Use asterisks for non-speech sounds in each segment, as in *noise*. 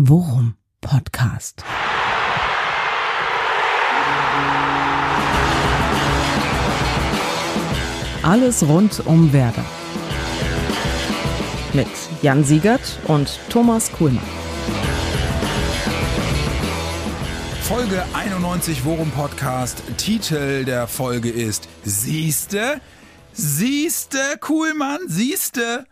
Worum Podcast. Alles rund um Werder. Mit Jan Siegert und Thomas Kuhlmann. Folge 91 Worum Podcast. Titel der Folge ist Siehste? Siehste, Kuhlmann, siehste?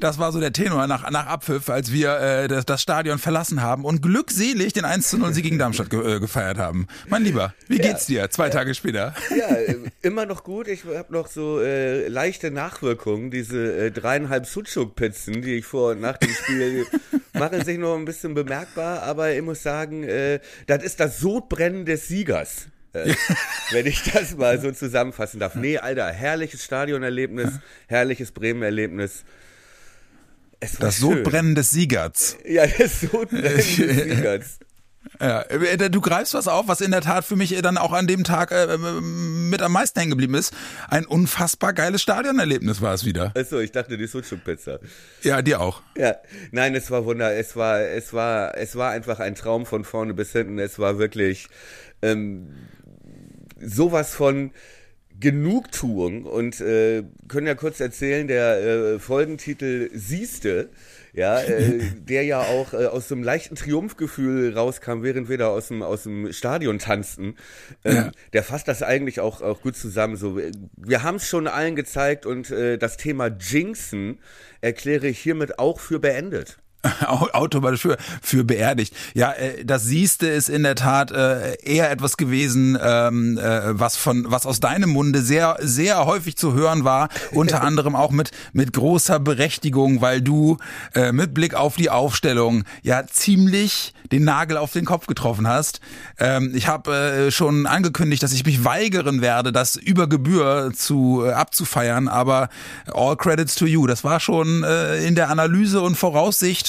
Das war so der Tenor nach, nach Abpfiff, als wir äh, das, das Stadion verlassen haben und glückselig den 1 zu 0 Sieg gegen Darmstadt ge äh, gefeiert haben. Mein Lieber, wie geht's dir zwei Tage später? Ja, äh, immer noch gut. Ich habe noch so äh, leichte Nachwirkungen. Diese äh, dreieinhalb Sucuk-Pizzen, die ich vor und nach dem Spiel *laughs* machen sich noch ein bisschen bemerkbar. Aber ich muss sagen, äh, das ist das Sodbrennen des Siegers. Äh, *laughs* wenn ich das mal so zusammenfassen darf. Nee, Alter, herrliches Stadionerlebnis, herrliches Bremen-Erlebnis. Das schön. Sodbrennen des Siegers. Ja, das Sodbrennen des *laughs* Siegers. Ja, äh, du greifst was auf, was in der Tat für mich äh, dann auch an dem Tag äh, mit am meisten hängen geblieben ist. Ein unfassbar geiles Stadionerlebnis war es wieder. Achso, ich dachte die Sucuk-Pizza. Ja, dir auch. Ja, nein, es war wunder, es war, es war, es war einfach ein Traum von vorne bis hinten. Es war wirklich ähm, sowas von Genugtuung und äh, können ja kurz erzählen, der äh, Folgentitel Siehste, ja, äh, *laughs* der ja auch äh, aus so einem leichten Triumphgefühl rauskam, während wir da aus dem, aus dem Stadion tanzten. Ähm, Ja. Der fasst das eigentlich auch, auch gut zusammen. So, wir- wir haben es schon allen gezeigt und äh, das Thema Jinxen erkläre ich hiermit auch für beendet. *laughs* Au- Automatisch für, für beerdigt. Ja, äh, das siehste ist in der Tat äh, eher etwas gewesen, ähm, äh, was von was aus deinem Munde sehr sehr häufig zu hören war, unter *laughs* anderem auch mit mit großer Berechtigung, weil du mit Blick auf die Aufstellung ja ziemlich den Nagel auf den Kopf getroffen hast. Ähm, ich habe schon angekündigt, dass ich mich weigern werde, das über Gebühr zu abzufeiern, aber all credits to you. Das war schon in der Analyse und Voraussicht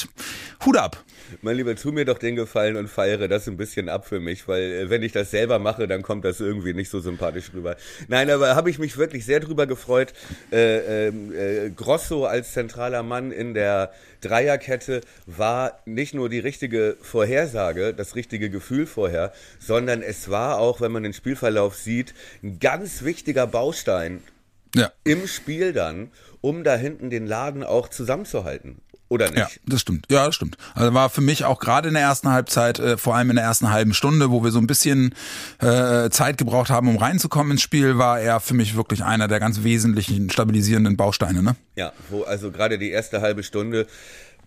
Hut ab. Mein Lieber, tu mir doch den Gefallen und feiere das ein bisschen ab für mich, weil äh, wenn ich das selber mache, dann kommt das irgendwie nicht so sympathisch rüber. Nein, aber habe ich mich wirklich sehr drüber gefreut. Äh, ähm, äh, Grosso als zentraler Mann in der Dreierkette war nicht nur die richtige Vorhersage, das richtige Gefühl vorher, sondern es war auch, wenn man den Spielverlauf sieht, ein ganz wichtiger Baustein Ja. im Spiel dann, um da hinten den Laden auch zusammenzuhalten. Oder nicht? Ja, das stimmt. Ja, das stimmt. Also war für mich auch gerade in der ersten Halbzeit, äh, vor allem in der ersten halben Stunde, wo wir so ein bisschen äh, Zeit gebraucht haben, um reinzukommen ins Spiel, war er für mich wirklich einer der ganz wesentlichen stabilisierenden Bausteine. Ne? Ja, wo also gerade die erste halbe Stunde,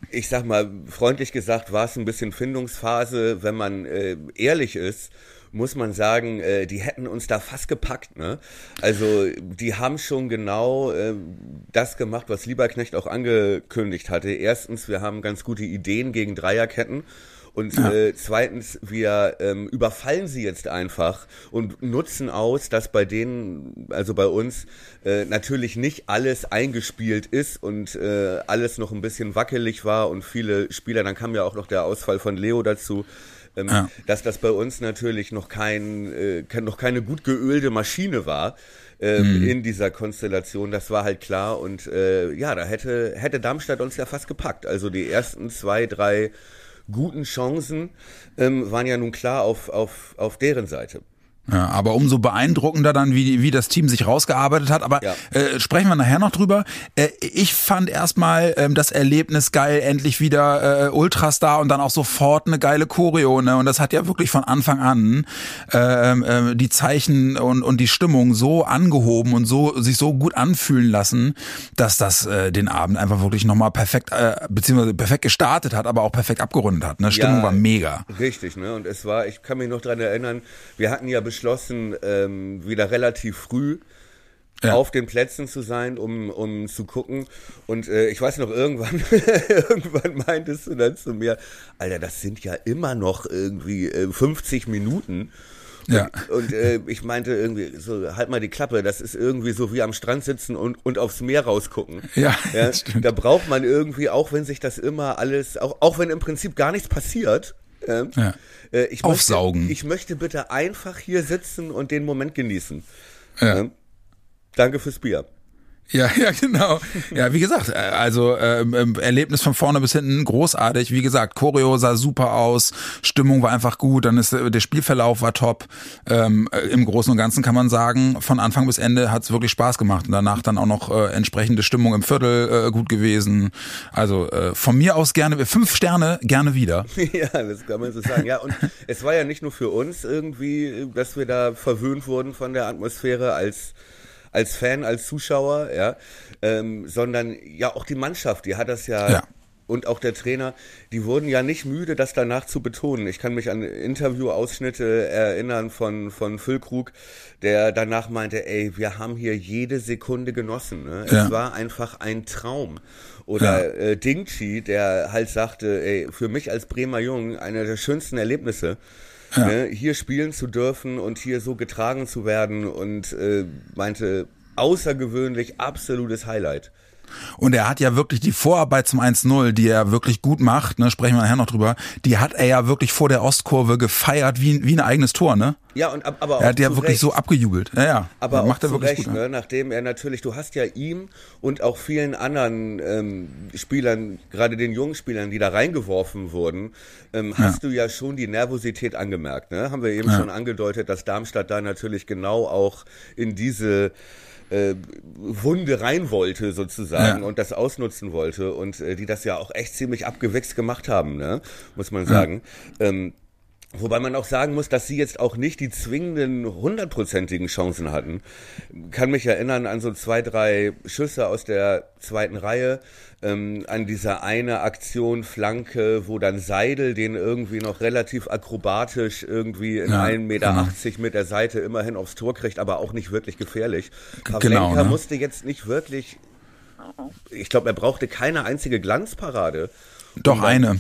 ich sag mal, freundlich gesagt, war es ein bisschen Findungsphase, wenn man äh, ehrlich ist. Muss man sagen, äh, die hätten uns da fast gepackt, ne? Also die haben schon genau äh, das gemacht, was Lieberknecht auch angekündigt hatte. Erstens, wir haben ganz gute Ideen gegen Dreierketten. Und äh, zweitens, wir ähm, überfallen sie jetzt einfach und nutzen aus, dass bei denen, also bei uns, äh, natürlich nicht alles eingespielt ist und äh, alles noch ein bisschen wackelig war und viele Spieler, dann kam ja auch noch der Ausfall von Leo dazu, ähm, Ja. dass das bei uns natürlich noch kein, äh, noch keine gut geölte Maschine war. Ähm, In dieser Konstellation, das war halt klar und äh, ja, da hätte hätte Darmstadt uns ja fast gepackt. Also die ersten zwei, drei guten Chancen ähm, waren ja nun klar auf, auf, auf deren Seite. Ja, aber umso beeindruckender dann, wie, wie das Team sich rausgearbeitet hat. Aber Ja. äh, sprechen wir nachher noch drüber. Äh, ich fand erstmal ähm, das Erlebnis geil, endlich wieder äh, Ultras da und dann auch sofort eine geile Choreo. Ne? Und das hat ja wirklich von Anfang an ähm, äh, die Zeichen und, und die Stimmung so angehoben und so sich so gut anfühlen lassen, dass das äh, den Abend einfach wirklich nochmal perfekt, äh, beziehungsweise perfekt gestartet hat, aber auch perfekt abgerundet hat. Ne? Stimmung Ja, war mega. Richtig, ne? Und es war, ich kann mich noch dran erinnern, wir hatten ja beschlossen, ähm, wieder relativ früh Ja. auf den Plätzen zu sein, um, um zu gucken. Und äh, ich weiß noch, irgendwann, *laughs* irgendwann meintest du dann zu mir, Alter, das sind ja immer noch irgendwie äh, 50 Minuten. Ja. Und, und äh, ich meinte irgendwie, so, halt mal die Klappe, das ist irgendwie so wie am Strand sitzen und, und aufs Meer rausgucken. *laughs* Ja, ja stimmt. Da braucht man irgendwie, auch wenn sich das immer alles, auch, auch wenn im Prinzip gar nichts passiert, äh, Ja. äh, ich Aufsaugen. Möchte, ich möchte bitte einfach hier sitzen und den Moment genießen. Ja. Ähm, danke fürs Bier. Ja, ja, genau. Ja, wie gesagt, äh, also ähm, ähm, Erlebnis von vorne bis hinten großartig. Wie gesagt, Choreo sah super aus, Stimmung war einfach gut, dann ist äh, der Spielverlauf war top. Ähm, äh, Im Großen und Ganzen kann man sagen, von Anfang bis Ende hat es wirklich Spaß gemacht. Und danach dann auch noch äh, entsprechende Stimmung im Viertel äh, gut gewesen. Also äh, von mir aus gerne fünf Sterne, gerne wieder. *laughs* ja, das kann man so sagen. Ja, und es war ja nicht nur für uns irgendwie, dass wir da verwöhnt wurden von der Atmosphäre als als Fan, als Zuschauer, ja, ähm, sondern ja auch die Mannschaft, die hat das ja, ja, und auch der Trainer, die wurden ja nicht müde, das danach zu betonen. Ich kann mich an Interviewausschnitte erinnern von von Füllkrug, der danach meinte, ey, wir haben hier jede Sekunde genossen. Ne? Ja. Es war einfach ein Traum. Oder ja. äh, Dingchi, der halt sagte, ey, für mich als Bremer Jung einer der schönsten Erlebnisse ja. ne, hier spielen zu dürfen und hier so getragen zu werden und äh, meinte, außergewöhnlich, absolutes Highlight. Und er hat ja wirklich die Vorarbeit zum 1-0, die er wirklich gut macht, ne, sprechen wir nachher noch drüber, die hat er ja wirklich vor der Ostkurve gefeiert wie, wie ein eigenes Tor, ne? Ja, und aber auch Er hat ja wirklich Recht. so abgejubelt. Ja, ja. Aber auch macht er wirklich Recht, gut, ne? nachdem er natürlich, du hast ja ihm und auch vielen anderen ähm, Spielern, gerade den jungen Spielern, die da reingeworfen wurden, ähm, hast ja. du ja schon die Nervosität angemerkt, ne? Haben wir eben ja. schon angedeutet, dass Darmstadt da natürlich genau auch in diese äh, Wunde rein wollte sozusagen ja. und das ausnutzen wollte und äh, die das ja auch echt ziemlich abgewichst gemacht haben, ne? muss man sagen. Ja. Ähm, Wobei man auch sagen muss, dass sie jetzt auch nicht die zwingenden hundertprozentigen Chancen hatten. Kann mich erinnern an so zwei, drei Schüsse aus der zweiten Reihe, ähm, an dieser eine Aktion Flanke, wo dann Seidel den irgendwie noch relativ akrobatisch irgendwie in ja, 1,80 Meter genau. mit der Seite immerhin aufs Tor kriegt, aber auch nicht wirklich gefährlich. Pavlenka genau, ne? musste jetzt nicht wirklich, ich glaube, er brauchte keine einzige Glanzparade. Doch eine.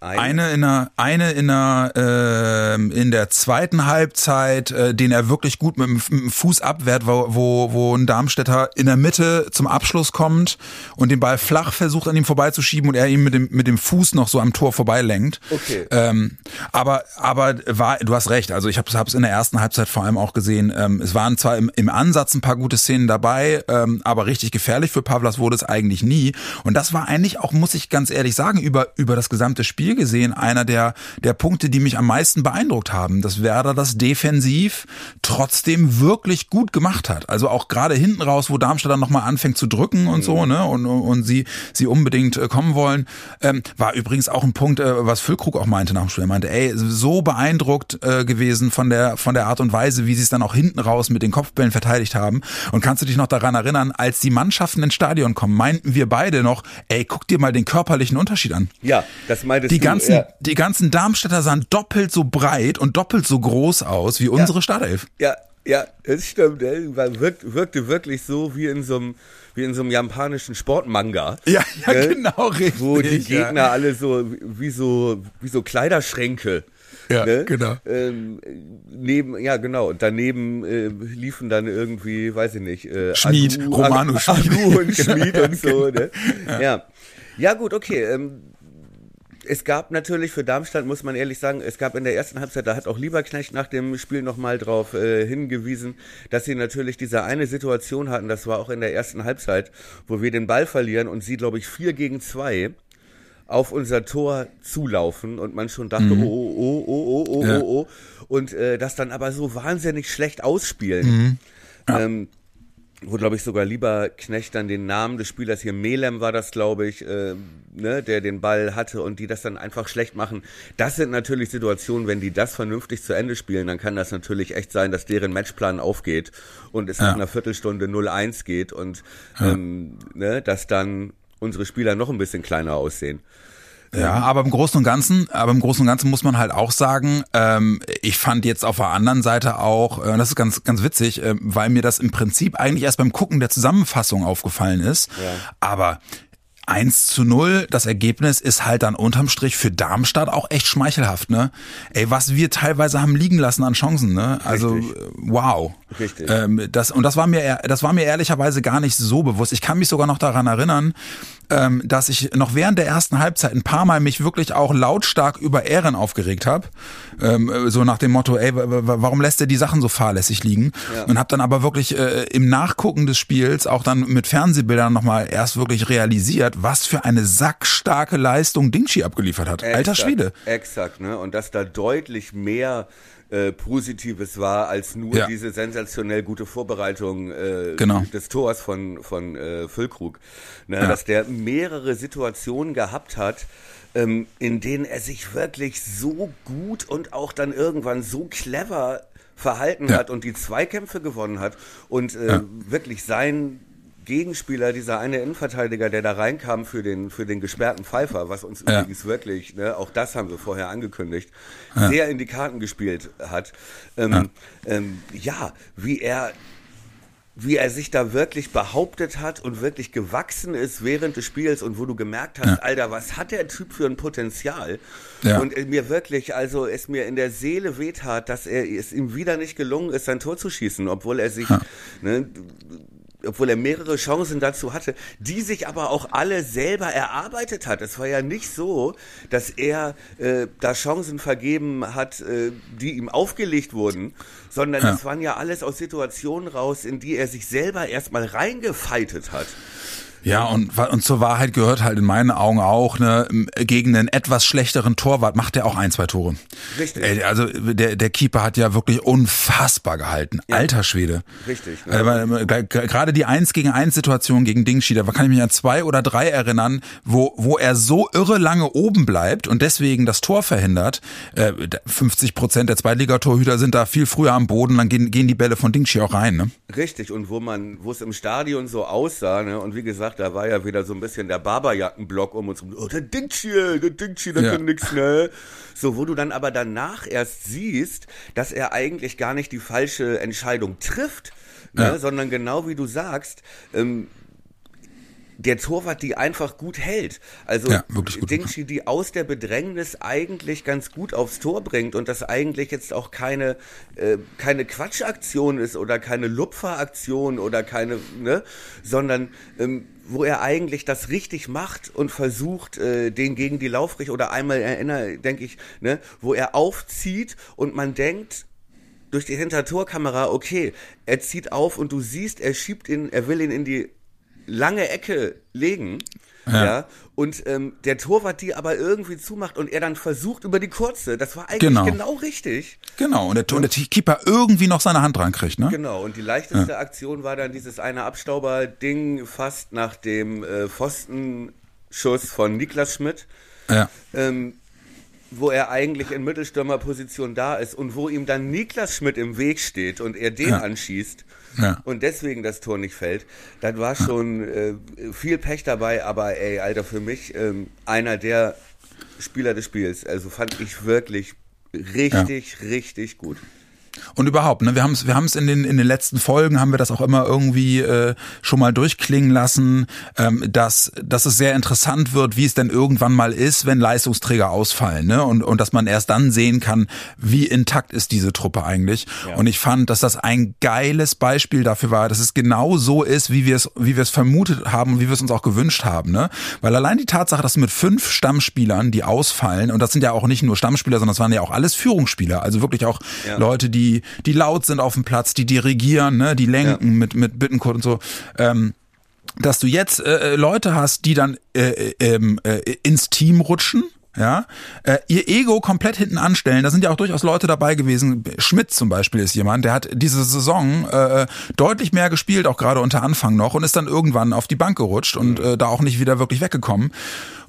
Eine, eine in der, eine in der, äh, in der zweiten Halbzeit, äh, den er wirklich gut mit dem, mit dem Fuß abwehrt, wo, wo, wo ein Darmstädter in der Mitte zum Abschluss kommt und den Ball flach versucht an ihm vorbeizuschieben und er ihm mit dem, mit dem Fuß noch so am Tor vorbeilenkt. Okay. Ähm, aber, aber war, du hast recht, also ich habe es in der ersten Halbzeit vor allem auch gesehen, ähm, es waren zwar im, im Ansatz ein paar gute Szenen dabei, ähm, aber richtig gefährlich für Pavlas wurde es eigentlich nie. Und das war eigentlich auch, muss ich ganz ehrlich sagen, über, über das gesamte Spiel Spiel gesehen einer der, der Punkte, die mich am meisten beeindruckt haben, dass Werder das defensiv trotzdem wirklich gut gemacht hat. Also auch gerade hinten raus, wo Darmstadt dann nochmal anfängt zu drücken und so, ne, und, und sie, sie unbedingt äh, kommen wollen, ähm, war übrigens auch ein Punkt, äh, was Füllkrug auch meinte nach dem Spiel. Er meinte, ey, so beeindruckt äh, gewesen von der, von der Art und Weise, wie sie es dann auch hinten raus mit den Kopfbällen verteidigt haben. Und kannst du dich noch daran erinnern, als die Mannschaften ins Stadion kommen, meinten wir beide noch, ey, guck dir mal den körperlichen Unterschied an. Ja, das meintest die ganzen, ja. die ganzen Darmstädter sahen doppelt so breit und doppelt so groß aus wie unsere ja. Startelf. Ja, ja, es stimmt. Wirkt, wirkte wirklich so wie in so einem wie in so einem japanischen Sportmanga. Ja, ja, ne? genau, richtig. Wo die Gegner ja. alle so wie so wie so Kleiderschränke. Ja, ne? genau. Ähm, neben, ja, genau. Und daneben äh, liefen dann irgendwie, weiß ich nicht, äh, Schmied, Agu, Romano Schmied. Agu und Schmied *laughs* und so. Ne? Ja. ja. ja, gut, okay. Ähm, es gab natürlich für Darmstadt, muss man ehrlich sagen, es gab in der ersten Halbzeit, da hat auch Lieberknecht nach dem Spiel nochmal drauf äh, hingewiesen, dass sie natürlich diese eine Situation hatten, das war auch in der ersten Halbzeit, wo wir den Ball verlieren und sie, glaube ich, vier gegen zwei auf unser Tor zulaufen und man schon dachte, mhm. oh, oh, oh, oh, oh, oh, ja. oh, oh, und äh, das dann aber so wahnsinnig schlecht ausspielen. Mhm. Ja. Ähm, wo glaube ich sogar lieber Knecht dann den Namen des Spielers hier Melem war das glaube ich, äh, ne, der den Ball hatte und die das dann einfach schlecht machen. Das sind natürlich Situationen, wenn die das vernünftig zu Ende spielen, dann kann das natürlich echt sein, dass deren Matchplan aufgeht und es ja. nach einer Viertelstunde 0-1 geht und ja. ähm, ne, dass dann unsere Spieler noch ein bisschen kleiner aussehen. Ja, aber im Großen und Ganzen, aber im Großen und Ganzen muss man halt auch sagen, ähm, ich fand jetzt auf der anderen Seite auch, äh, das ist ganz, ganz witzig, äh, weil mir das im Prinzip eigentlich erst beim Gucken der Zusammenfassung aufgefallen ist. Ja. Aber 1 zu 0, das Ergebnis ist halt dann unterm Strich für Darmstadt auch echt schmeichelhaft, ne? Ey, was wir teilweise haben liegen lassen an Chancen, ne? Also Richtig. wow. Richtig. Ähm, das, und das war mir das war mir ehrlicherweise gar nicht so bewusst. Ich kann mich sogar noch daran erinnern, ähm, dass ich noch während der ersten Halbzeit ein paar Mal mich wirklich auch lautstark über Ehren aufgeregt habe. Ähm, so nach dem Motto, ey, warum lässt er die Sachen so fahrlässig liegen? Ja. Und habe dann aber wirklich äh, im Nachgucken des Spiels auch dann mit Fernsehbildern nochmal erst wirklich realisiert, was für eine sackstarke Leistung Dingshi abgeliefert hat. Exakt, Alter Schwede. Exakt, ne? Und dass da deutlich mehr äh, Positives war als nur ja. diese sensationell gute Vorbereitung äh, genau. des Tors von, von äh, Füllkrug. Ne, ja. Dass der mehrere Situationen gehabt hat, ähm, in denen er sich wirklich so gut und auch dann irgendwann so clever verhalten ja. hat und die Zweikämpfe gewonnen hat und äh, wirklich sein Gegenspieler, dieser eine Innenverteidiger, der da reinkam für den, für den gesperrten Pfeifer, was uns ja. übrigens wirklich, ne, auch das haben wir vorher angekündigt, ja. sehr in die Karten gespielt hat. Ähm, ja. Ähm, ja, wie er wie er sich da wirklich behauptet hat und wirklich gewachsen ist während des Spiels und wo du gemerkt hast, ja. Alter, was hat der Typ für ein Potenzial? Ja. Und mir wirklich, also es mir in der Seele wehtat, dass er es ihm wieder nicht gelungen ist, sein Tor zu schießen, obwohl er sich, ja. ne, obwohl er mehrere Chancen dazu hatte, die sich aber auch alle selber erarbeitet hat. Es war ja nicht so, dass er äh, da Chancen vergeben hat, äh, die ihm aufgelegt wurden, sondern ja. es waren ja alles aus Situationen raus, in die er sich selber erstmal reingefeitet hat. Ja, und, und zur Wahrheit gehört halt in meinen Augen auch, ne, gegen einen etwas schlechteren Torwart macht er auch ein, zwei Tore. Richtig. Also der, der Keeper hat ja wirklich unfassbar gehalten. Ja. Alter Schwede. Richtig. Ne? Also, gerade die Eins gegen eins Situation gegen Dingschi, da kann ich mich an zwei oder drei erinnern, wo, wo er so irre lange oben bleibt und deswegen das Tor verhindert. 50 äh, Prozent der Zweitligatorhüter sind da viel früher am Boden, dann gehen, gehen die Bälle von Dingschi auch rein. Ne? Richtig. Und wo man, wo es im Stadion so aussah, ne, und wie gesagt, gesagt, da war ja wieder so ein bisschen der Barberjackenblock um uns rum. Oh, der Dingschi, der Dingschi, der ja. kann nix, ne? So, wo du dann aber danach erst siehst, dass er eigentlich gar nicht die falsche Entscheidung trifft, ne? Ja. sondern genau wie du sagst, ähm, der Torwart die einfach gut hält. Also ja, Dingshi, die aus der Bedrängnis eigentlich ganz gut aufs Tor bringt und das eigentlich jetzt auch keine, äh, keine Quatschaktion ist oder keine Lupferaktion oder keine, ne, sondern ähm, wo er eigentlich das richtig macht und versucht, äh, den gegen die Laufrichtung oder einmal erinnere, denke ich, ne, wo er aufzieht und man denkt, durch die Hintertorkamera, okay, er zieht auf und du siehst, er schiebt ihn, er will ihn in die lange Ecke legen. Ja. ja. und ähm, der Torwart die aber irgendwie zumacht und er dann versucht über die kurze. Das war eigentlich genau, genau richtig. Genau, und der, und der Keeper irgendwie noch seine Hand reinkriegt, ne? Genau, und die leichteste ja. Aktion war dann dieses eine Abstauber-Ding fast nach dem äh, Pfostenschuss von Niklas Schmidt. Ja. Ähm, wo er eigentlich in Mittelstürmerposition da ist und wo ihm dann Niklas Schmidt im Weg steht und er den ja. anschießt ja. und deswegen das Tor nicht fällt, dann war schon äh, viel Pech dabei, aber ey, Alter, für mich ähm, einer der Spieler des Spiels. Also fand ich wirklich richtig, ja. richtig gut. Und überhaupt, ne, wir haben es wir haben's in den in den letzten Folgen haben wir das auch immer irgendwie äh, schon mal durchklingen lassen, ähm, dass dass es sehr interessant wird, wie es denn irgendwann mal ist, wenn Leistungsträger ausfallen, ne? Und und dass man erst dann sehen kann, wie intakt ist diese Truppe eigentlich. Ja. Und ich fand, dass das ein geiles Beispiel dafür war, dass es genau so ist, wie wir es wie wir es vermutet haben, wie wir es uns auch gewünscht haben, ne? Weil allein die Tatsache, dass mit fünf Stammspielern, die ausfallen, und das sind ja auch nicht nur Stammspieler, sondern das waren ja auch alles Führungsspieler, also wirklich auch ja. Leute, die die, die laut sind auf dem Platz, die dirigieren, ne, die lenken ja. mit, mit Bittencode und so. Ähm, dass du jetzt äh, äh, Leute hast, die dann äh, äh, ähm, äh, ins Team rutschen, ja, äh, ihr Ego komplett hinten anstellen. Da sind ja auch durchaus Leute dabei gewesen. Schmidt zum Beispiel ist jemand, der hat diese Saison äh, deutlich mehr gespielt, auch gerade unter Anfang noch, und ist dann irgendwann auf die Bank gerutscht und mhm. äh, da auch nicht wieder wirklich weggekommen.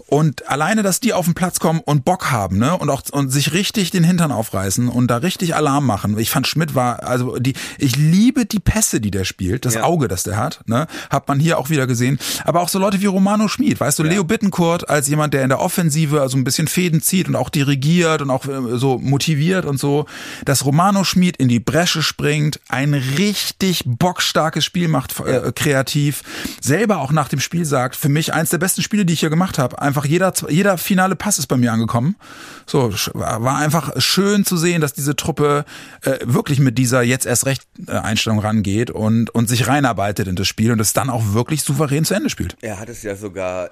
Und alleine, dass die auf den Platz kommen und Bock haben, ne, und auch und sich richtig den Hintern aufreißen und da richtig Alarm machen. Ich fand Schmidt war, also die, ich liebe die Pässe, die der spielt, das Ja. Auge, das der hat, ne, hat man hier auch wieder gesehen. Aber auch so Leute wie Romano Schmid, weißt du, Leo Bittencourt als jemand, der in der Offensive also ein bisschen Fäden zieht und auch dirigiert und auch äh, so motiviert und so, dass Romano Schmid in die Bresche springt, ein richtig bockstarkes Spiel macht, äh, kreativ, selber auch nach dem Spiel sagt, für mich eins der besten Spiele, die ich hier gemacht habe. Einfach jeder, jeder finale Pass ist bei mir angekommen. So, war einfach schön zu sehen, dass diese Truppe äh, wirklich mit dieser jetzt erst recht äh, Einstellung rangeht und, und sich reinarbeitet in das Spiel und es dann auch wirklich souverän zu Ende spielt. Er hat es ja sogar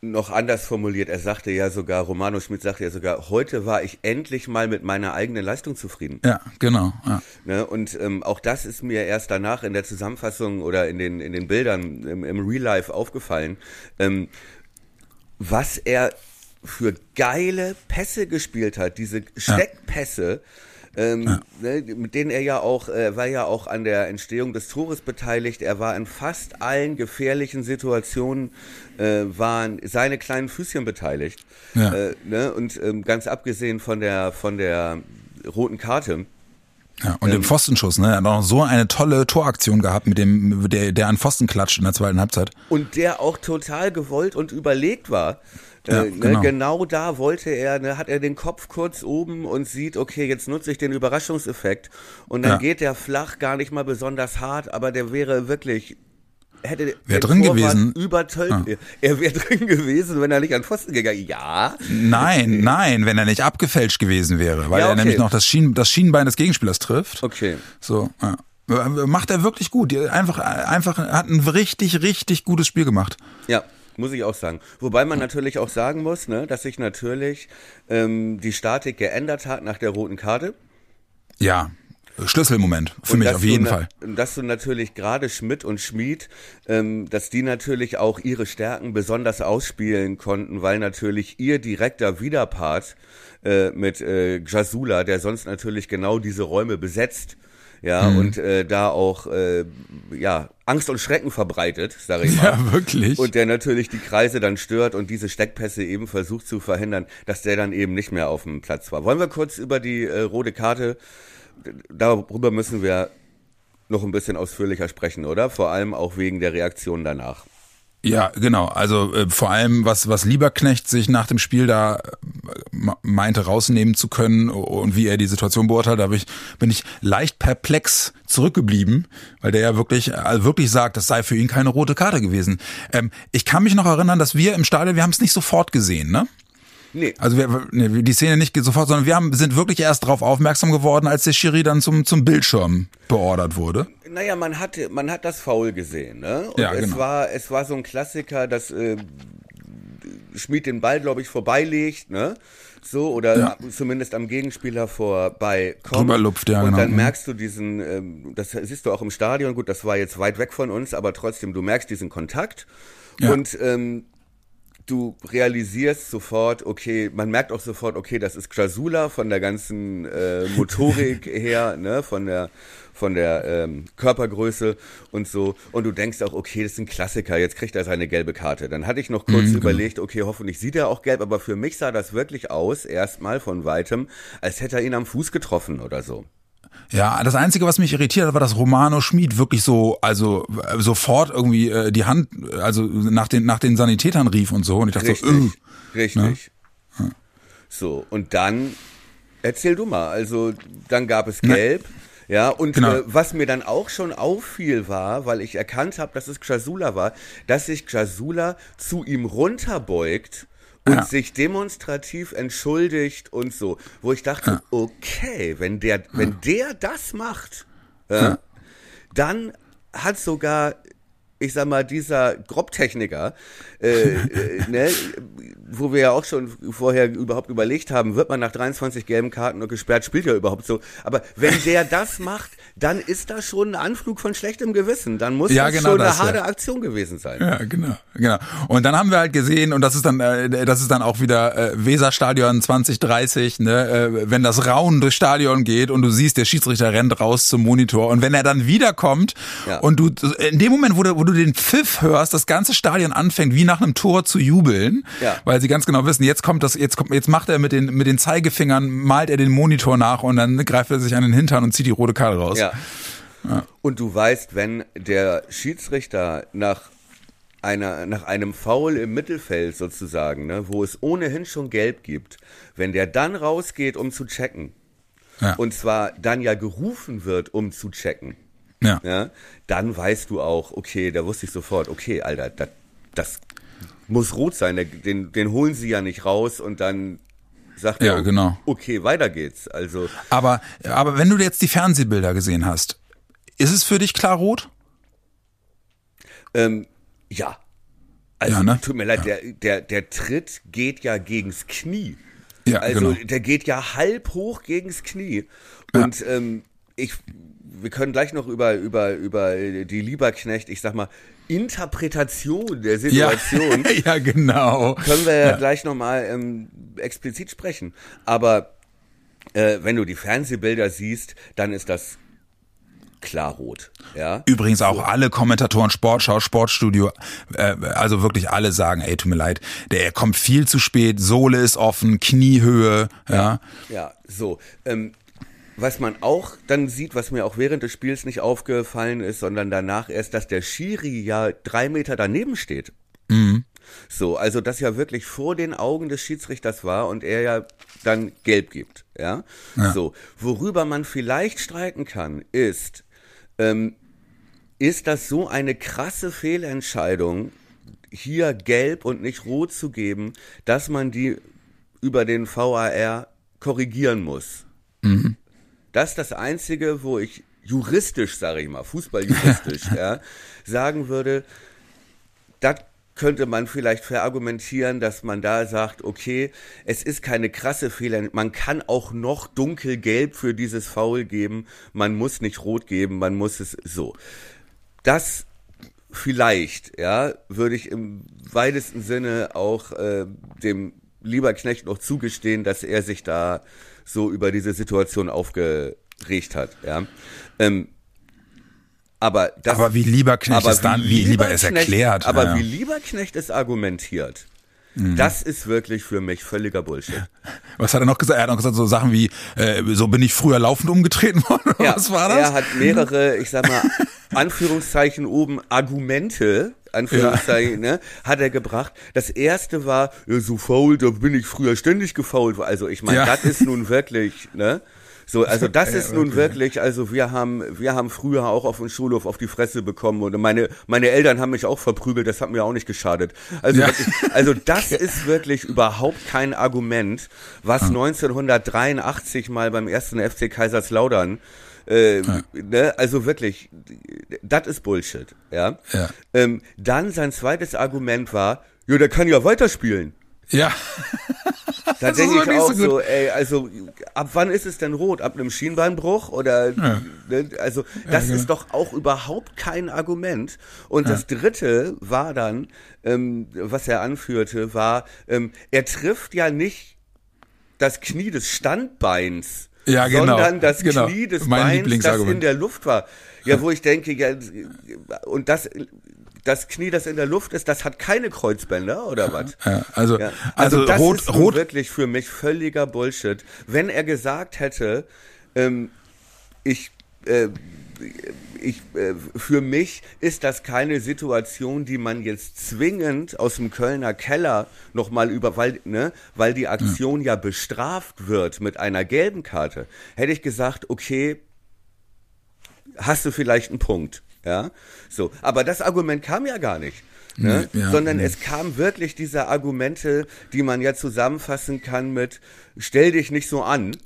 noch anders formuliert. Er sagte ja sogar, Romano Schmidt sagte ja sogar, heute war ich endlich mal mit meiner eigenen Leistung zufrieden. Ja, genau. Ja. Ne? Und ähm, auch das ist mir erst danach in der Zusammenfassung oder in den, in den Bildern im, im Real Life aufgefallen, ähm, was er für geile Pässe gespielt hat, diese Steckpässe. Ähm, ne, mit denen er ja auch, äh, war ja auch an der Entstehung des Tores beteiligt. Er war in fast allen gefährlichen Situationen, äh, waren seine kleinen Füßchen beteiligt. Ja. Äh, ne? Und ähm, ganz abgesehen von der, von der roten Karte, Ja, und dem Pfostenschuss, ne? Er hat auch noch so eine tolle Toraktion gehabt, mit dem, der, der an Pfosten klatscht in der zweiten Halbzeit. und der auch total gewollt und überlegt war. Ja, äh, ne, genau. genau. da wollte er, ne, hat er den Kopf kurz oben und sieht, okay, jetzt nutze ich den Überraschungseffekt und dann Ja. geht der flach gar nicht mal besonders hart, aber der wäre wirklich hätte Wär drin Torwart gewesen. übertölpt. Er wäre drin gewesen, wenn er nicht an Pfosten gegangen. Ja, Nein, *laughs* nein, wenn er nicht abgefälscht gewesen wäre, weil Ja, er okay. nämlich noch das, Schien, das Schienbein des Gegenspielers trifft. okay. So, ja. Macht er wirklich gut. Einfach, einfach hat ein richtig, richtig gutes Spiel gemacht. Ja, muss ich auch sagen. Wobei man natürlich auch sagen muss, ne, dass sich natürlich ähm, die Statik geändert hat nach der roten Karte. Ja, Schlüsselmoment für Und mich auf jeden Fall. Dass du natürlich gerade Schmidt und Schmied, ähm, dass die natürlich auch ihre Stärken besonders ausspielen konnten, weil natürlich ihr direkter Widerpart äh, mit äh, Jasula, der sonst natürlich genau diese Räume besetzt, ja, Mhm. und äh, da auch äh, ja Angst und Schrecken verbreitet, sage ich *laughs* mal. Ja, wirklich. Und der natürlich die Kreise dann stört und diese Steckpässe eben versucht zu verhindern, dass der dann eben nicht mehr auf dem Platz war. Wollen wir kurz über die äh, rote Karte, darüber müssen wir noch ein bisschen ausführlicher sprechen, oder? Vor allem auch wegen der Reaktion danach. Ja, genau. Also äh, vor allem, was, was Lieberknecht sich nach dem Spiel da äh, me- meinte rausnehmen zu können und wie er die Situation beurteilt, da hab ich, bin ich leicht perplex zurückgeblieben, weil der ja wirklich, also wirklich sagt, das sei für ihn keine rote Karte gewesen. Ähm, ich kann mich noch erinnern, dass wir im Stadion, wir haben es nicht sofort gesehen, ne? Nee, Also wir, nee, die Szene nicht sofort, sondern wir haben, sind wirklich erst darauf aufmerksam geworden, als der Schiri dann zum, zum Bildschirm beordert wurde. naja, man hat, man hat das Foul gesehen, ne? Und Ja, es genau. war, es war so ein Klassiker, dass äh, Schmied den Ball, glaube ich, vorbeilegt, ne? So, oder Ja. zumindest am Gegenspieler vorbei kommt. Drüberlupft, ja, Und genau. dann Mhm. merkst du diesen, ähm, das siehst du auch im Stadion, gut, das war jetzt weit weg von uns, aber trotzdem, du merkst diesen Kontakt. Ja. Und ähm, du realisierst sofort, okay, man merkt auch sofort, okay, das ist Krasula von der ganzen äh, Motorik *laughs* her, ne, von der von der ähm, Körpergröße und so. Und du denkst auch, okay, das ist ein Klassiker, jetzt kriegt er seine gelbe Karte. Dann hatte ich noch kurz überlegt, okay, hoffentlich sieht er auch gelb, aber für mich sah das wirklich aus, erstmal von weitem, als hätte er ihn am Fuß getroffen oder so. Ja, das Einzige, was mich irritiert hat, war, dass Romano Schmid wirklich so, also äh, sofort irgendwie äh, die Hand, äh, also nach den, nach den Sanitätern rief und so. Und ich dachte Richtig, so, äh, richtig. So, und dann erzähl du mal. Also, dann gab es gelb. Ja, und Genau. äh, was mir dann auch schon auffiel war, weil ich erkannt habe, dass es Xasula war, dass sich Xasula zu ihm runterbeugt und Ja. sich demonstrativ entschuldigt und so. Wo ich dachte, okay, wenn der, wenn der das macht, ja, dann hat sogar, ich sag mal, dieser Grobtechniker, äh, äh, ne, wo wir ja auch schon vorher überhaupt überlegt haben, wird man nach 23 gelben Karten nur gesperrt, spielt ja überhaupt so. Aber wenn der das macht, dann ist das schon ein Anflug von schlechtem Gewissen. Dann muss Ja, das genau schon eine das, ja. harte Aktion gewesen sein. Ja, genau, genau. Und dann haben wir halt gesehen, und das ist dann, äh, das ist dann auch wieder äh, Weserstadion 2030, ne, äh, wenn das Raunen durchs Stadion geht und du siehst, der Schiedsrichter rennt raus zum Monitor und wenn er dann wiederkommt Ja. und du in dem Moment, wo du, wo du du den Pfiff hörst, das ganze Stadion anfängt wie nach einem Tor zu jubeln, Ja. weil sie ganz genau wissen, jetzt kommt das, jetzt kommt, jetzt macht er mit den mit den Zeigefingern malt er den Monitor nach und dann greift er sich an den Hintern und zieht die rote Karte raus. Ja. Und du weißt, wenn der Schiedsrichter nach einer, nach einem Foul im Mittelfeld sozusagen, ne, wo es ohnehin schon gelb gibt, wenn der dann rausgeht, um zu checken, Ja. und zwar dann ja gerufen wird, um zu checken, Ja. ja, dann weißt du auch, okay, da wusste ich sofort, okay, Alter, das, das muss rot sein, den, den holen sie ja nicht raus und dann sagt Ja, er, genau. okay, weiter geht's. Also, Aber aber wenn du jetzt die Fernsehbilder gesehen hast, ist es für dich klar rot? Ähm, ja. Also, Ja, ne? tut mir leid, der, der, der Tritt geht ja gegens Knie. Ja, also, genau. der geht ja halb hoch gegens Knie. Ja. Und ähm, ich, wir können gleich noch über, über, über die Lieberknecht, ich sag mal, Interpretation der Situation. *laughs* ja, genau. können wir ja, gleich nochmal ähm, explizit sprechen. Aber äh, wenn du die Fernsehbilder siehst, dann ist das klar rot. Ja. Übrigens auch alle Kommentatoren, Sportschau, Sportstudio, äh, also wirklich alle sagen, ey, tut mir leid, der kommt viel zu spät, Sohle ist offen, Kniehöhe, ja. Ja, so. Ähm, was man auch dann sieht, was mir auch während des Spiels nicht aufgefallen ist, sondern danach erst, dass der Schiri ja drei Meter daneben steht. So, also das ja wirklich vor den Augen des Schiedsrichters war und er ja dann gelb gibt. Ja. So, worüber man vielleicht streiten kann, ist, ähm, ist das so eine krasse Fehlentscheidung, hier gelb und nicht rot zu geben, dass man die über den VAR korrigieren muss? Das ist das Einzige, wo ich juristisch, sage ich mal, fußballjuristisch, *laughs* ja, sagen würde, das könnte man vielleicht verargumentieren, dass man da sagt, okay, es ist keine krasse Fehler, man kann auch noch dunkelgelb für dieses Foul geben, man muss nicht rot geben, man muss es so. Das vielleicht, ja, würde ich im weitesten Sinne auch äh, dem Lieberknecht noch zugestehen, dass er sich da so über diese Situation aufgeregt hat, ja. Ähm, aber das, Aber wie Lieberknecht es dann, wie lieber es erklärt. Aber ja. Mhm. wie Lieberknecht es argumentiert, das ist wirklich für mich völliger Bullshit. *laughs* Was hat er noch gesagt? Er hat noch gesagt, so Sachen wie, äh, so bin ich früher laufend umgetreten worden. *laughs* oder Was war das? Er hat mehrere, ich sag mal, *laughs* Anführungszeichen oben Argumente, Anführungszeichen, ne, hat er gebracht. Das erste war, ja, so faul, da bin ich früher ständig gefault. Also ich meine, Ja. das ist nun wirklich, ne? So, also *laughs* das Ja, ist nun wirklich, also wir haben, wir haben früher auch auf dem Schulhof auf die Fresse bekommen und meine, meine Eltern haben mich auch verprügelt, das hat mir auch nicht geschadet. Also, Ja. wirklich, also das ist wirklich überhaupt kein Argument, was 1983 mal beim ersten FC Kaiserslautern äh, ne, also wirklich, das ist Bullshit, ja. Ja. Ähm, dann sein zweites Argument war, ja, der kann ja weiterspielen. Ja. Da denke ich auch so so, ey, also ab wann ist es denn rot? Ab einem Schienbeinbruch oder ne, also das genau. ist doch auch überhaupt kein Argument. Und das dritte war dann, ähm, was er anführte, war, ähm, er trifft ja nicht das Knie des Standbeins, Ja, genau, sondern das genau. Knie des Mein Beins, das in der Luft war. Ja, wo ich denke, ja, und das das Knie, das in der Luft ist, das hat keine Kreuzbänder oder was? Ja, also, Ja. also, Also, das rot, ist rot, wirklich für mich völliger Bullshit. Wenn er gesagt hätte, ähm, ich, äh, ich, äh, für mich ist das keine Situation, die man jetzt zwingend aus dem Kölner Keller nochmal über, weil, ne, weil die Aktion ja bestraft wird mit einer gelben Karte. Hätte ich gesagt, okay, hast du vielleicht einen Punkt. Ja, so. Aber das Argument kam ja gar nicht. Ne? Nee, ja, sondern nee. es kam wirklich diese Argumente, die man ja zusammenfassen kann mit stell dich nicht so an.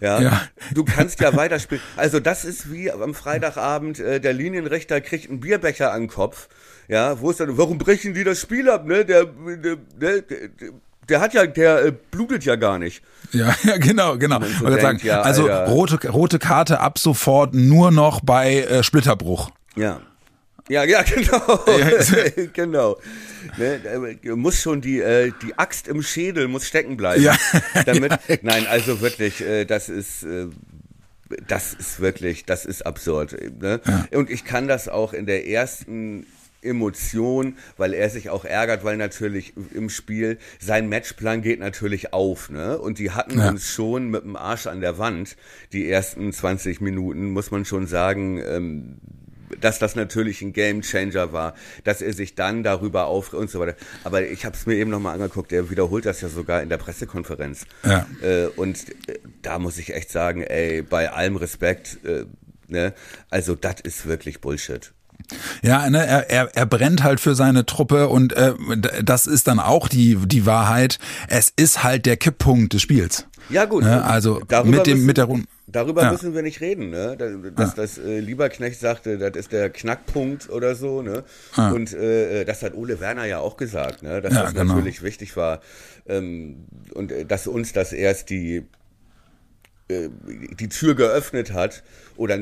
Ja, Ja. du kannst ja weiterspielen. Also das ist wie am Freitagabend, äh, der Linienrichter kriegt einen Bierbecher an den Kopf. Ja, wo ist dann, warum brechen die das Spiel ab, ne? Der, der, der, der, hat ja, der äh, blutet ja gar nicht. ja, *laughs* ja, genau, genau. so wollte sagen, denkt, ja, also Alter. rote, rote Karte ab sofort nur noch bei äh, Splitterbruch. Ja. Ja, ja, *laughs* genau. Ja. *laughs* genau. Ne, da muss schon die, äh, die Axt im Schädel muss stecken bleiben. Ja. *laughs* Damit, nein, also wirklich, äh, das ist, äh, das ist wirklich, das ist absurd. Ne? Und ich kann das auch in der ersten Emotion, weil er sich auch ärgert, weil natürlich im Spiel sein Matchplan geht natürlich auf, ne? Und die hatten ja. uns schon mit dem Arsch an der Wand die ersten 20 Minuten, muss man schon sagen, ähm, dass das natürlich ein Game Changer war, dass er sich dann darüber aufregt und so weiter. Aber ich habe es mir eben nochmal angeguckt, er wiederholt das ja sogar in der Pressekonferenz. Ja. Äh, und äh, da muss ich echt sagen, ey, bei allem Respekt, äh, ne, also das ist wirklich Bullshit. Ja, ne, er, er, er brennt halt für seine Truppe und äh, das ist dann auch die, die Wahrheit. Es ist halt der Kipppunkt des Spiels. Ja, gut. Ne? Also mit dem, mit der Runde. Darüber ja. müssen wir nicht reden, ne? Dass ja. das äh, Lieberknecht sagte, das ist der Knackpunkt oder so, ne? Ja. Und äh, das hat Ole Werner ja auch gesagt, ne? Dass das genau. natürlich wichtig war ähm, und äh, dass uns das erst die äh, die Tür geöffnet hat oder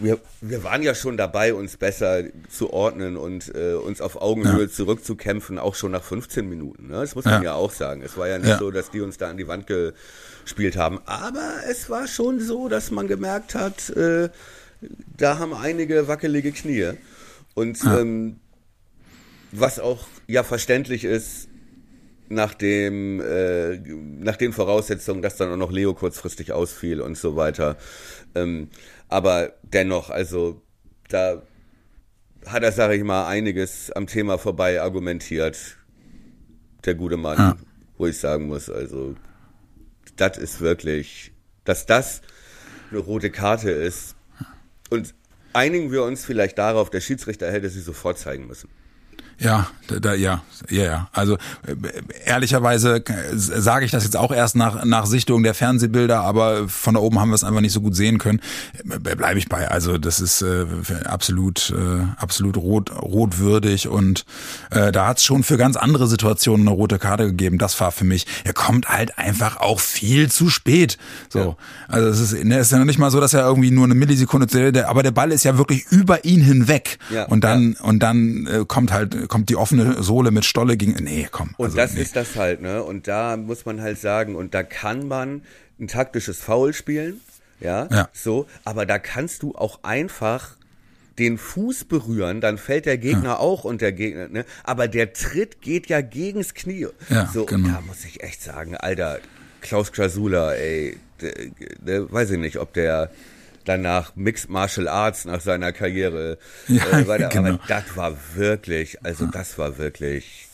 wir, wir waren ja schon dabei, uns besser zu ordnen und äh, uns auf Augenhöhe ja. zurückzukämpfen, auch schon nach 15 Minuten. Ne? Das muss man ja. auch sagen. Es war ja nicht so, dass die uns da an die Wand ge gespielt haben. Aber es war schon so, dass man gemerkt hat, äh, da haben einige wackelige Knie. Und ja. ähm, was auch ja verständlich ist, nach dem äh, nach den Voraussetzungen, dass dann auch noch Leo kurzfristig ausfiel und so weiter. Ähm, aber dennoch, also da hat er, sage ich mal, einiges am Thema vorbei argumentiert, der gute Mann, ja. wo ich sagen muss, also das ist wirklich, dass das eine rote Karte ist. Und einigen wir uns vielleicht darauf, der Schiedsrichter hätte sie sofort zeigen müssen. Ja, da, ja, ja, ja. Also äh, ehrlicherweise äh, sage ich das jetzt auch erst nach, nach Sichtung der Fernsehbilder, aber von da oben haben wir es einfach nicht so gut sehen können. Äh, Bleibe ich bei. Also das ist äh, absolut, äh, absolut rot, rotwürdig und äh, da hat es schon für ganz andere Situationen eine rote Karte gegeben. Das war für mich. Er kommt halt einfach auch viel zu spät. So, ja. also es ist, ne, ist ja noch nicht mal so, dass er irgendwie nur eine Millisekunde, aber der Ball ist ja wirklich über ihn hinweg ja, und dann ja. und dann äh, kommt halt kommt die offene Sohle mit Stolle gegen. Nee, komm. Und also, das nee. ist das halt, ne? Und da muss man halt sagen, und da kann man ein taktisches Foul spielen, ja, ja. so, aber da kannst du auch einfach den Fuß berühren, dann fällt der Gegner ja. auch und der Gegner, ne? Aber der Tritt geht ja gegens Knie. Ja, so, genau. und da muss ich echt sagen, Alter, Klaus Krasula, ey, weiß ich nicht, ob der danach Mixed Martial Arts nach seiner Karriere. Ja, äh, weiter. *laughs* Genau. Aber das war wirklich, also das war wirklich.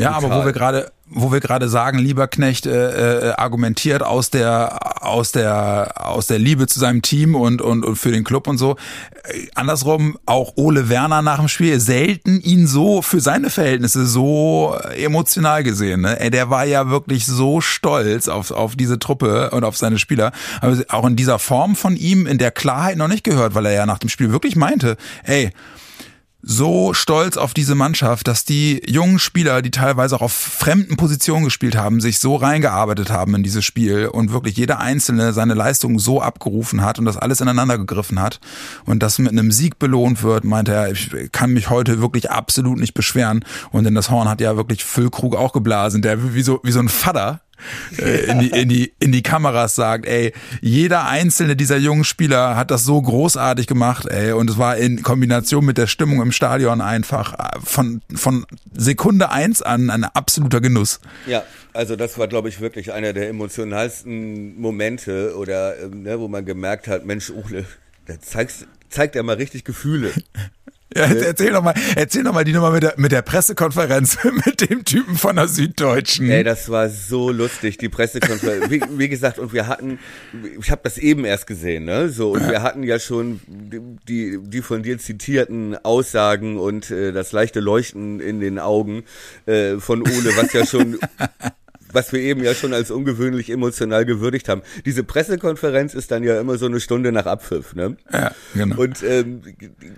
Ja, brutal. aber wo wir gerade wo wir gerade sagen, Lieberknecht äh, äh, argumentiert aus der aus der aus der Liebe zu seinem Team und und, und für den Club und so. Äh, andersrum auch Ole Werner nach dem Spiel selten ihn so für seine Verhältnisse so emotional gesehen. Ne? Ey, der war ja wirklich so stolz auf auf diese Truppe und auf seine Spieler, aber auch in dieser Form von ihm in der Klarheit noch nicht gehört, weil er ja nach dem Spiel wirklich meinte, ey so stolz auf diese Mannschaft, dass die jungen Spieler, die teilweise auch auf fremden Positionen gespielt haben, sich so reingearbeitet haben in dieses Spiel und wirklich jeder Einzelne seine Leistung so abgerufen hat und das alles ineinander gegriffen hat und das mit einem Sieg belohnt wird, meinte er, ich kann mich heute wirklich absolut nicht beschweren. Und in das Horn hat ja wirklich Füllkrug auch geblasen, der wie so, wie so ein Vater in, die, in, die, in die Kameras sagt, ey, jeder einzelne dieser jungen Spieler hat das so großartig gemacht, ey, und es war in Kombination mit der Stimmung im Stadion einfach äh, von, von Sekunde eins an ein absoluter Genuss. Ja, also das war, glaube ich, wirklich einer der emotionalsten Momente oder ähm, ne, wo man gemerkt hat, Mensch, Ole, da zeigst, zeigt er mal richtig Gefühle. Ja, erzähl doch mal, erzähl doch mal die Nummer mit der, mit der Pressekonferenz *laughs* mit dem Typen von der Süddeutschen. Ey, das war so lustig, die Pressekonferenz. wie, wie gesagt, und wir hatten, ich habe das eben erst gesehen, ne? So, und ja. wir hatten ja schon die, die von dir zitierten Aussagen und äh, das leichte Leuchten in den Augen äh, von Ole, was ja schon *laughs* was wir eben ja schon als ungewöhnlich emotional gewürdigt haben. Diese Pressekonferenz ist dann ja immer so eine Stunde nach Abpfiff, ne? Ja, genau. Und ähm,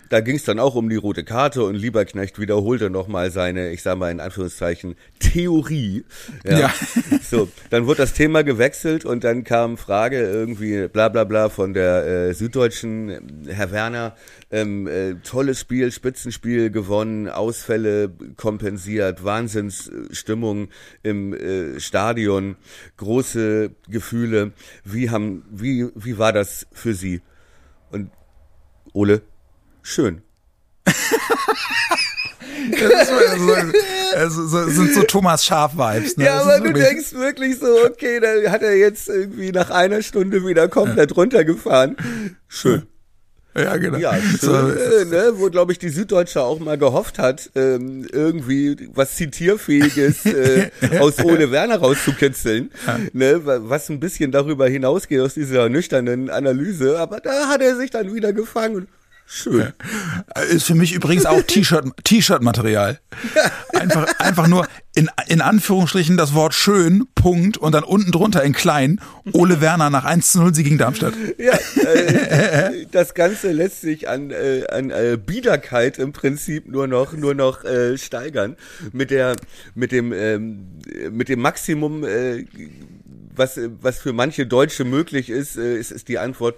da ging es dann auch um die rote Karte und Lieberknecht wiederholte nochmal seine, ich sag mal in Anführungszeichen, Theorie. Ja. ja. *laughs* So, dann wurde das Thema gewechselt und dann kam Frage irgendwie bla bla bla von der äh, Süddeutschen, Herr Werner, ähm, äh, tolles Spiel, Spitzenspiel gewonnen, Ausfälle kompensiert, Wahnsinnsstimmung im äh, Stadion, große Gefühle. Wie haben, wie, wie war das für Sie? Und Ole, schön. Das, so, also, so, sind so Thomas Schaf-Vibes. Ne? Ja, aber ist du denkst wirklich so, okay, da hat er jetzt irgendwie nach einer Stunde wieder komplett runtergefahren. Schön. Ja, genau. Ja, *laughs* schön, So, äh, ne, wo, glaube ich, die Süddeutsche auch mal gehofft hat, ähm, irgendwie was Zitierfähiges *laughs* äh, aus Ole Werner rauszukitzeln, ne, wa- was ein bisschen darüber hinausgeht aus dieser nüchternen Analyse, aber da hat er sich dann wieder gefangen. Schön. Ist für mich übrigens auch T-Shirt, *laughs* T-Shirt-Material. Einfach, einfach nur in, in Anführungsstrichen das Wort schön, Punkt, und dann unten drunter in klein, Ole Werner nach 1 zu 0 Sie gegen Darmstadt. Ja, äh, *laughs* das Ganze lässt sich an, äh, an äh, Biederkeit im Prinzip nur noch nur noch äh, steigern mit der mit dem ähm, mit dem Maximum äh, was was für manche Deutsche möglich ist äh, ist, ist die Antwort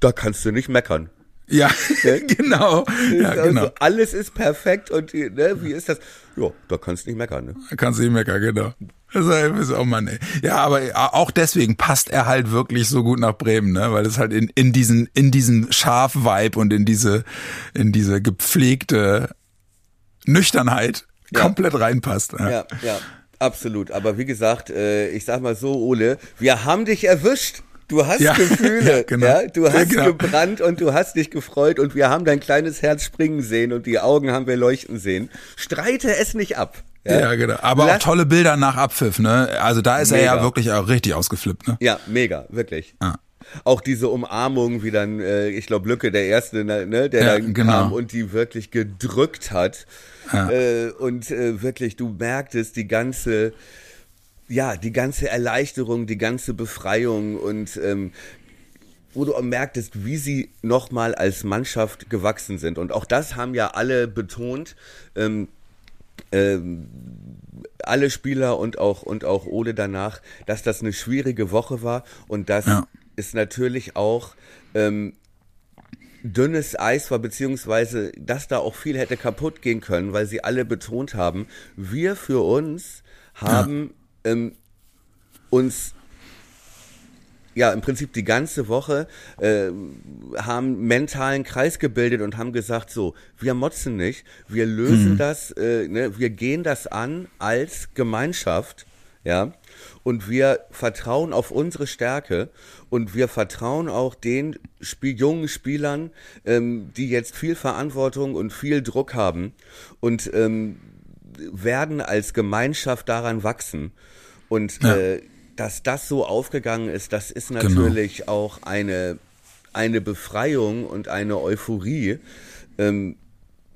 da kannst du nicht meckern. Ja, *laughs* *laughs* genau. Ja, also, genau. Alles ist perfekt und ne, wie ist das? Ja, da kannst du nicht meckern. Ne? Kannst du nicht meckern, genau. Das ist auch Mann, ey. Ja, aber auch deswegen passt er halt wirklich so gut nach Bremen, ne? Weil es halt in, in diesen, in diesen Schaf-Vibe und in diese, in diese gepflegte Nüchternheit Ja. komplett reinpasst. Ja. Ja, ja, absolut. Aber wie gesagt, äh, ich sag mal so, Ole, wir haben dich erwischt. Du hast *laughs* Ja, Gefühle, ja, genau. ja, du Ja, hast genau. gebrannt und du hast dich gefreut und wir haben dein kleines Herz springen sehen und die Augen haben wir leuchten sehen. Streite es nicht ab. Ja, genau. Aber auch Lass- tolle Bilder nach Abpfiff, ne? Also da ist er Mega. ja wirklich auch richtig ausgeflippt, ne? Ja, mega, wirklich. Ah. Auch diese Umarmung, wie dann, äh, ich glaube, Lücke, der Erste, ne, der Ja, dann genau. kam und die wirklich gedrückt hat. Äh, und äh, wirklich, du merktest die ganze, ja, die ganze Erleichterung, die ganze Befreiung und ähm, wo du auch merktest, wie sie nochmal als Mannschaft gewachsen sind. Und auch das haben ja alle betont. Ähm, ähm, alle Spieler und auch und auch Ole danach, dass das eine schwierige Woche war und dass Ja. es natürlich auch ähm, dünnes Eis war, beziehungsweise dass da auch viel hätte kaputt gehen können, weil sie alle betont haben, wir für uns haben ähm, uns ja im Prinzip die ganze Woche äh, haben mentalen Kreis gebildet und haben gesagt so wir motzen nicht wir lösen das äh, ne, wir gehen das an als Gemeinschaft ja und wir vertrauen auf unsere Stärke und wir vertrauen auch den Spiel jungen Spielern ähm, die jetzt viel Verantwortung und viel Druck haben und ähm, werden als Gemeinschaft daran wachsen. Und Ja. äh, dass das so aufgegangen ist, das ist natürlich auch eine, eine Befreiung und eine Euphorie. Ähm,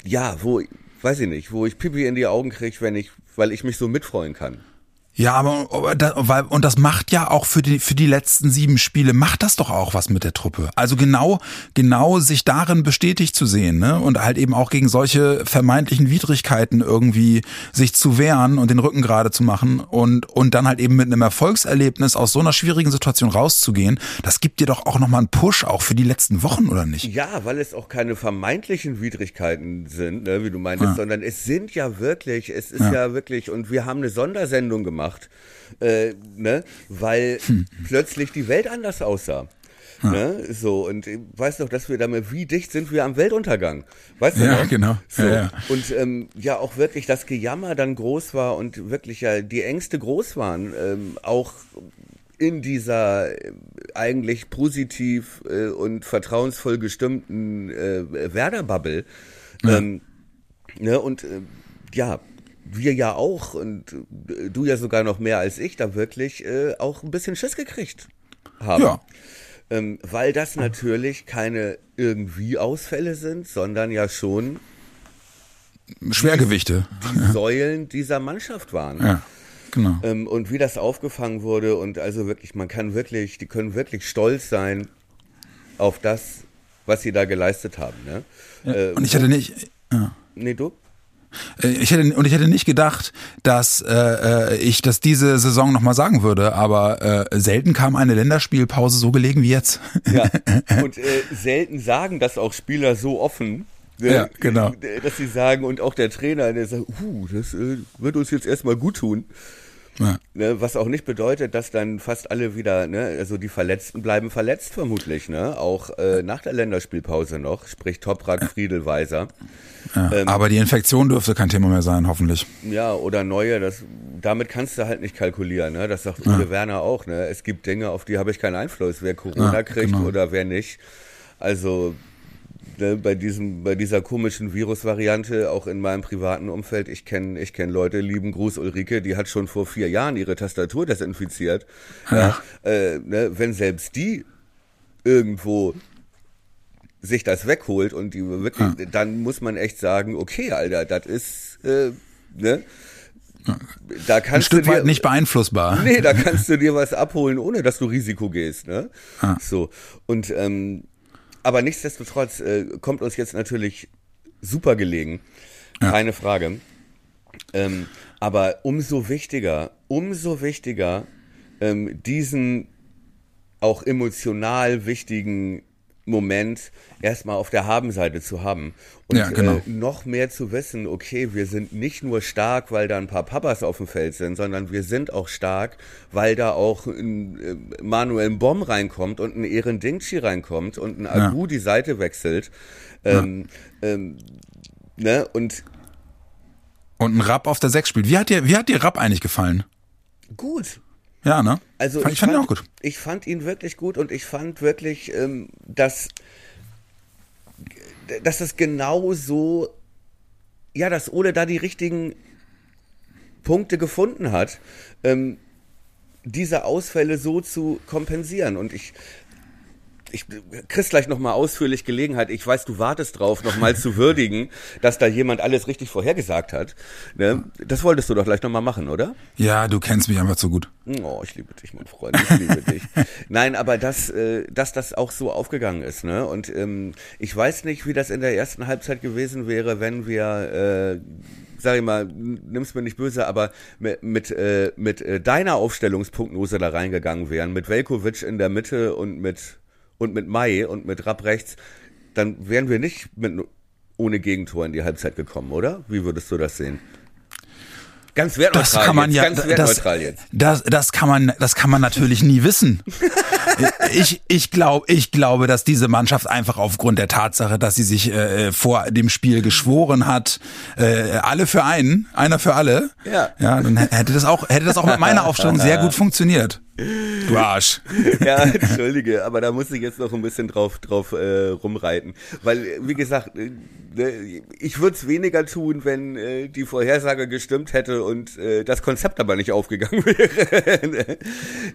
ja, wo, weiß ich nicht, wo ich Pipi in die Augen kriege, wenn ich, weil ich mich so mitfreuen kann. Ja, aber, weil, und das macht ja auch für die, für die letzten sieben Spiele, macht das doch auch was mit der Truppe. Also genau, genau sich darin bestätigt zu sehen, ne? Und halt eben auch gegen solche vermeintlichen Widrigkeiten irgendwie sich zu wehren und den Rücken gerade zu machen und, und dann halt eben mit einem Erfolgserlebnis aus so einer schwierigen Situation rauszugehen, das gibt dir doch auch nochmal einen Push auch für die letzten Wochen, oder nicht? Ja, weil es auch keine vermeintlichen Widrigkeiten sind, ne, wie du meintest, sondern es sind ja wirklich, es ist ja. wirklich, und wir haben eine Sondersendung gemacht, äh, ne, weil plötzlich die Welt anders aussah. Ne, so, und ich weiß noch, dass wir damit, wie dicht sind wir am Weltuntergang? Weißt du Ja, noch? genau. So. Ja, ja. Und ähm, ja, auch wirklich das Gejammer dann groß war und wirklich ja die Ängste groß waren, ähm, auch in dieser äh, eigentlich positiv äh, und vertrauensvoll gestimmten äh, Werder-Bubble. Ähm, ne, und äh, ja, wir ja auch und äh, du ja sogar noch mehr als ich da wirklich äh, auch ein bisschen Schiss gekriegt haben. Ja. Ähm, weil das natürlich keine irgendwie Ausfälle sind, sondern ja schon Schwergewichte. die Säulen dieser Mannschaft waren. Ja, genau. Ähm, und wie das aufgefangen wurde und also wirklich, man kann wirklich, die können wirklich stolz sein auf das, was sie da geleistet haben. Ne? Äh, Und ich hätte nicht, ja. nee, du? Äh, Ich hätte, und ich hätte nicht gedacht, dass äh, äh, ich das diese Saison nochmal sagen würde, aber äh, selten kam eine Länderspielpause so gelegen wie jetzt. Ja. *laughs* Und äh, selten sagen das auch Spieler so offen. ne? Ja, genau. Dass sie sagen, und auch der Trainer, der sagt, uh, das äh, wird uns jetzt erstmal gut tun. Ja. Ne, was auch nicht bedeutet, dass dann fast alle wieder, ne, also die Verletzten bleiben verletzt vermutlich, ne? Auch äh, nach der Länderspielpause noch, sprich Toprak, Friedel, Weiser. Ja. Aber die Infektion dürfte kein Thema mehr sein, hoffentlich. Ja, oder neue, das, damit kannst du halt nicht kalkulieren, ne? Das sagt Uwe Werner auch, ne? Es gibt Dinge, auf die habe ich keinen Einfluss, wer Corona Ja, kriegt genau. oder wer nicht. Also ne, bei diesem, bei dieser komischen Virusvariante, auch in meinem privaten Umfeld, ich kenne ich kenn Leute, lieben Gruß Ulrike, die hat schon vor vier Jahren ihre Tastatur desinfiziert. Ja. äh, ne, wenn selbst die irgendwo sich das wegholt und die wirklich, dann muss man echt sagen, okay, Alter, das ist, äh, ne? Da Ein kannst du Stück dir, weit nicht beeinflussbar. Nee, da kannst du dir was abholen, ohne dass du Risiko gehst, ne? Ah. So. Und ähm, aber nichtsdestotrotz äh, kommt uns jetzt natürlich super gelegen. Keine Frage. Ähm, aber umso wichtiger, umso wichtiger, ähm, diesen auch emotional wichtigen Moment erstmal auf der Habenseite zu haben. Und Ja, genau. äh, noch mehr zu wissen, okay, wir sind nicht nur stark, weil da ein paar Papas auf dem Feld sind, sondern wir sind auch stark, weil da auch ein äh, Manuel Bomb reinkommt und ein Ehren Dingchi reinkommt und ein Ja. Agu die Seite wechselt. Ähm, ähm, ne? Und Und ein Rapp auf der 6 spielt. Wie hat dir, wie hat dir Rapp eigentlich gefallen? gut, Ja, ne? Also Fand- ich fand ihn auch gut. Ich fand ihn wirklich gut und ich fand wirklich, ähm, dass, dass es genau so, ja, dass Ole da die richtigen Punkte gefunden hat, ähm, diese Ausfälle so zu kompensieren. Und ich, ich kriegst gleich nochmal ausführlich Gelegenheit. Ich weiß, du wartest drauf, nochmal zu würdigen, *laughs* dass da jemand alles richtig vorhergesagt hat. Ne? Das wolltest du doch gleich nochmal machen, oder? Ja, du kennst mich einfach zu gut. Oh, ich liebe dich, mein Freund, ich liebe *laughs* dich. Nein, aber dass, äh, dass das auch so aufgegangen ist, ne? Und ähm, ich weiß nicht, wie das in der ersten Halbzeit gewesen wäre, wenn wir, äh, sag ich mal, nimm's mir nicht böse, aber mit, mit, äh, mit äh, deiner Aufstellungsprognose da reingegangen wären, mit Velkovic in der Mitte und mit und mit Mai und mit Rapp rechts, dann wären wir nicht mit ohne Gegentor in die Halbzeit gekommen, oder? Wie würdest du das sehen? Ganz wertneutral Das kann man jetzt, ja, ganz das, wertneutral jetzt. das, das kann man, das kann man natürlich nie wissen. *laughs* Ich, ich glaube, ich glaube, dass diese Mannschaft einfach aufgrund der Tatsache, dass sie sich äh, vor dem Spiel geschworen hat, äh, alle für einen, einer für alle. Ja. Ja, dann hätte das auch, hätte das auch mit meiner Aufstellung *laughs* sehr gut funktioniert. Du Arsch. *laughs* Ja, entschuldige, aber da muss ich jetzt noch ein bisschen drauf, drauf äh, rumreiten. Weil, wie gesagt, äh, ne, ich würde es weniger tun, wenn äh, die Vorhersage gestimmt hätte und äh, das Konzept aber nicht aufgegangen *laughs* wäre.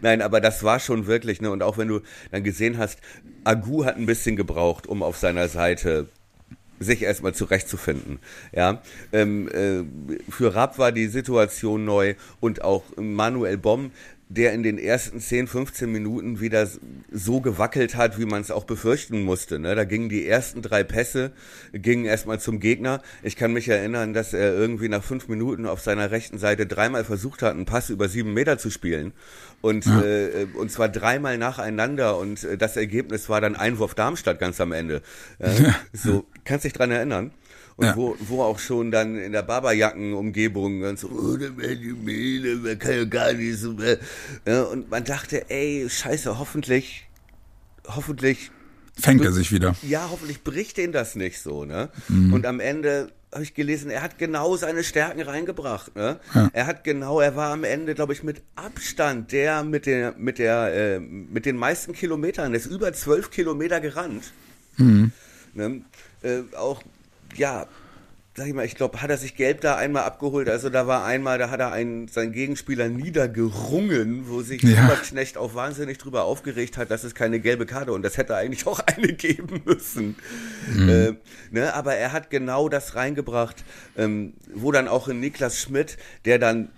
Nein, aber das war schon wirklich, ne? Und auch wenn du dann gesehen hast, Agu hat ein bisschen gebraucht, um auf seiner Seite sich erstmal zurechtzufinden. Ja, ähm, äh, für Rapp war die Situation neu und auch Manuel Bomm, der in den ersten 10, 15 Minuten wieder so gewackelt hat, wie man es auch befürchten musste. Ne? Da gingen die ersten drei Pässe, gingen erstmal zum Gegner. Ich kann mich erinnern, dass er irgendwie nach fünf Minuten auf seiner rechten Seite dreimal versucht hat, einen Pass über sieben Meter zu spielen. Und, äh, und zwar dreimal nacheinander und äh, das Ergebnis war dann Einwurf Darmstadt ganz am Ende. Äh, so, kannst dich dran erinnern? Und Ja. wo, wo auch schon dann in der Barberjacken-Umgebung ganz so, oh, der die Mehle, man kann ja gar nicht so. Äh. Ja, und man dachte, ey, scheiße, hoffentlich, hoffentlich Fängt er sich wieder. ja, hoffentlich bricht den das nicht so, ne? Mhm. Und am Ende habe ich gelesen, er hat genau seine Stärken reingebracht, ne? Ja. Er hat genau, er war am Ende, glaube ich, mit Abstand der mit der mit der äh, mit den meisten Kilometern, der ist über zwölf Kilometer gerannt. Mhm. Ne? Äh, auch ja, sag ich mal, ich glaube, hat er sich gelb da einmal abgeholt. Also da war einmal, da hat er einen, seinen Gegenspieler niedergerungen, wo sich Ja. Überknecht auch wahnsinnig drüber aufgeregt hat, dass es keine gelbe Karte und das hätte eigentlich auch *laughs* eine geben müssen. Äh, ne, aber er hat genau das reingebracht, ähm, wo dann auch in Niklas Schmidt, der dann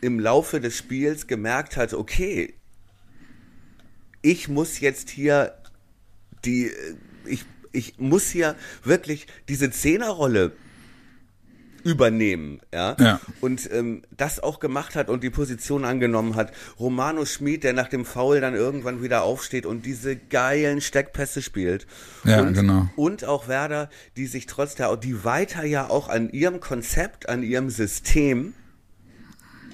im Laufe des Spiels gemerkt hat, okay, ich muss jetzt hier die, äh, ich, ich muss hier wirklich diese Zehnerrolle übernehmen, ja, Ja. und ähm, das auch gemacht hat und die Position angenommen hat. Romano Schmid, der nach dem Foul dann irgendwann wieder aufsteht und diese geilen Steckpässe spielt. Ja, und, genau. Und auch Werder, die sich trotz der, die weiter ja auch an ihrem Konzept, an ihrem System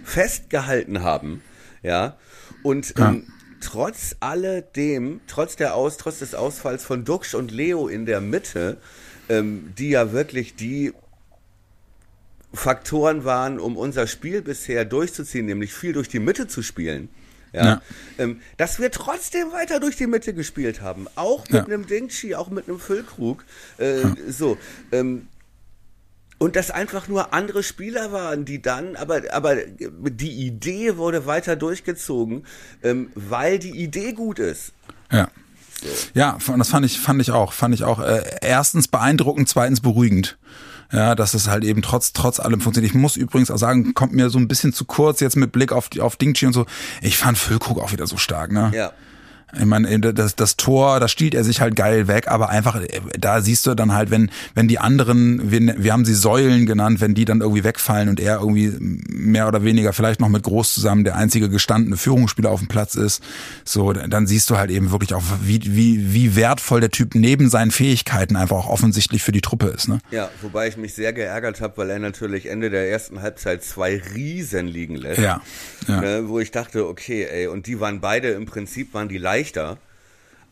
festgehalten haben, ja, und ja. Ähm, trotz alledem, trotz der Aus, trotz des Ausfalls von Duxch und Leo in der Mitte, ähm, die ja wirklich die Faktoren waren, um unser Spiel bisher durchzuziehen, nämlich viel durch die Mitte zu spielen. Ja, ja. Ähm, dass wir trotzdem weiter durch die Mitte gespielt haben, auch mit ja. einem Dingchi, auch mit einem Füllkrug. Äh. So, ähm, und das einfach nur andere Spieler waren, die dann, aber, aber die Idee wurde weiter durchgezogen, ähm, weil die Idee gut ist. Ja. So. Ja, das fand ich, fand ich auch, fand ich auch äh, erstens beeindruckend, zweitens beruhigend. Ja, dass es halt eben trotz, trotz allem funktioniert. Ich muss übrigens auch sagen, kommt mir so ein bisschen zu kurz jetzt mit Blick auf, auf Dingchi und so. Ich fand Füllkrug auch wieder so stark, ne? Ja. Ich meine, das, das Tor, da stiehlt er sich halt geil weg, aber einfach, da siehst du dann halt, wenn, wenn die anderen, wir, wir haben sie Säulen genannt, wenn die dann irgendwie wegfallen und er irgendwie mehr oder weniger vielleicht noch mit Groß zusammen der einzige gestandene Führungsspieler auf dem Platz ist, so, dann siehst du halt eben wirklich auch, wie, wie, wie wertvoll der Typ neben seinen Fähigkeiten einfach auch offensichtlich für die Truppe ist, ne? Ja, wobei ich mich sehr geärgert habe, weil er natürlich Ende der ersten Halbzeit zwei Riesen liegen lässt. Ja. ja. Ne, wo ich dachte, okay, ey, und die waren beide im Prinzip, waren die leicht leichter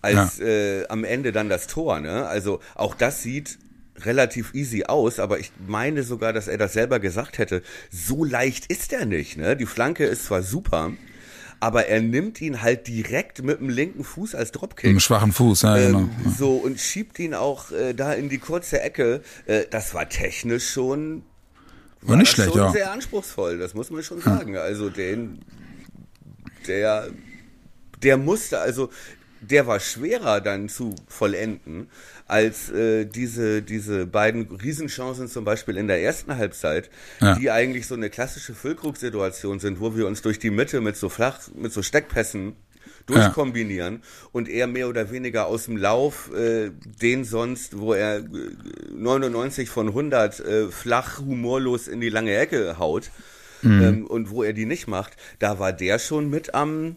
als ja. äh, am Ende dann das Tor. Ne? Also auch das sieht relativ easy aus, aber ich meine sogar, dass er das selber gesagt hätte. So leicht ist er nicht. Ne? Die Flanke ist zwar super, aber er nimmt ihn halt direkt mit dem linken Fuß als Dropkick. Mit dem schwachen Fuß, ja, ähm, genau. So, und schiebt ihn auch äh, da in die kurze Ecke. Äh, das war technisch schon. War, war nicht schlecht, schon ja. sehr anspruchsvoll, das muss man schon sagen. Also den, der der musste, also der war schwerer dann zu vollenden als äh, diese, diese beiden Riesenchancen zum Beispiel in der ersten Halbzeit, ja. die eigentlich so eine klassische Füllkrug-Situation sind, wo wir uns durch die Mitte mit so flach, mit so Steckpässen durchkombinieren ja. und er mehr oder weniger aus dem Lauf äh, den sonst, wo er 99 von 100 äh, flach humorlos in die lange Ecke haut mhm. ähm, und wo er die nicht macht, da war der schon mit am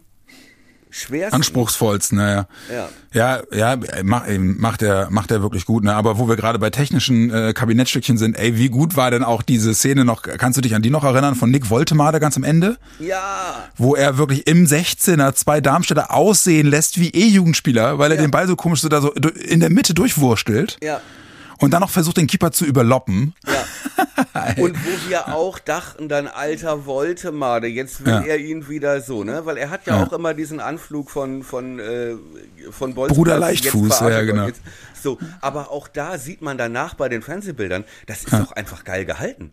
schwersten. Anspruchsvollsten, naja. Ja. Ja, ja, macht er, macht er wirklich gut, ne? Aber wo wir gerade bei technischen äh, Kabinettstückchen sind, ey, wie gut war denn auch diese Szene noch, kannst du dich an die noch erinnern, von Nick Woltemade ganz am Ende? Ja. Wo er wirklich im 16er zwei Darmstädter aussehen lässt wie E-Jugendspieler, weil er ja. den Ball so komisch so da so in der Mitte durchwurstelt. Ja und dann noch versucht, den Keeper zu überloppen. Ja. und wo wir auch dachten, dann alter Woltemade, jetzt will ja. er ihn wieder so, ne? Weil er hat ja, ja. auch immer diesen Anflug von von äh, von Bolzplatz. Bruder Leichtfuß, ja genau. Jetzt, so, aber auch da sieht man danach bei den Fernsehbildern, das ist doch einfach geil gehalten.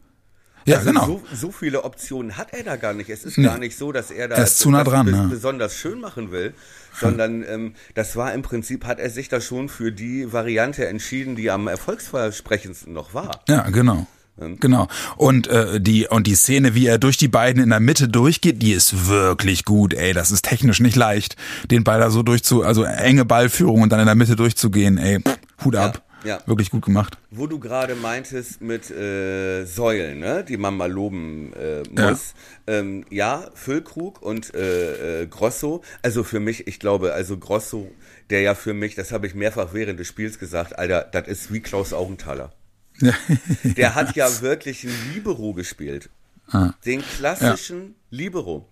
Ja, also genau. So, so, viele Optionen hat er da gar nicht. Es ist nee. gar nicht so, dass er da zu nah dran, ne? besonders schön machen will, sondern ähm, das war im Prinzip, hat er sich da schon für die Variante entschieden, die am erfolgsversprechendsten noch war. Ja, genau. Genau. Und äh, die und die Szene, wie er durch die beiden in der Mitte durchgeht, die ist wirklich gut. Ey, das ist technisch nicht leicht, den Ball da so durchzu, also enge Ballführung und dann in der Mitte durchzugehen. Ey, Hut ab. Ja. Wirklich gut gemacht. Wo du gerade meintest mit äh, Säulen, ne, die man mal loben äh, muss. Ja, ähm, ja Füllkrug und äh, äh, Grosso. Also für mich, ich glaube, also Grosso, der ja für mich, das habe ich mehrfach während des Spiels gesagt, Alter, das ist wie Klaus Augenthaler. Ja. *laughs* der hat ja wirklich ein Libero gespielt. Ah. Den klassischen ja. Libero.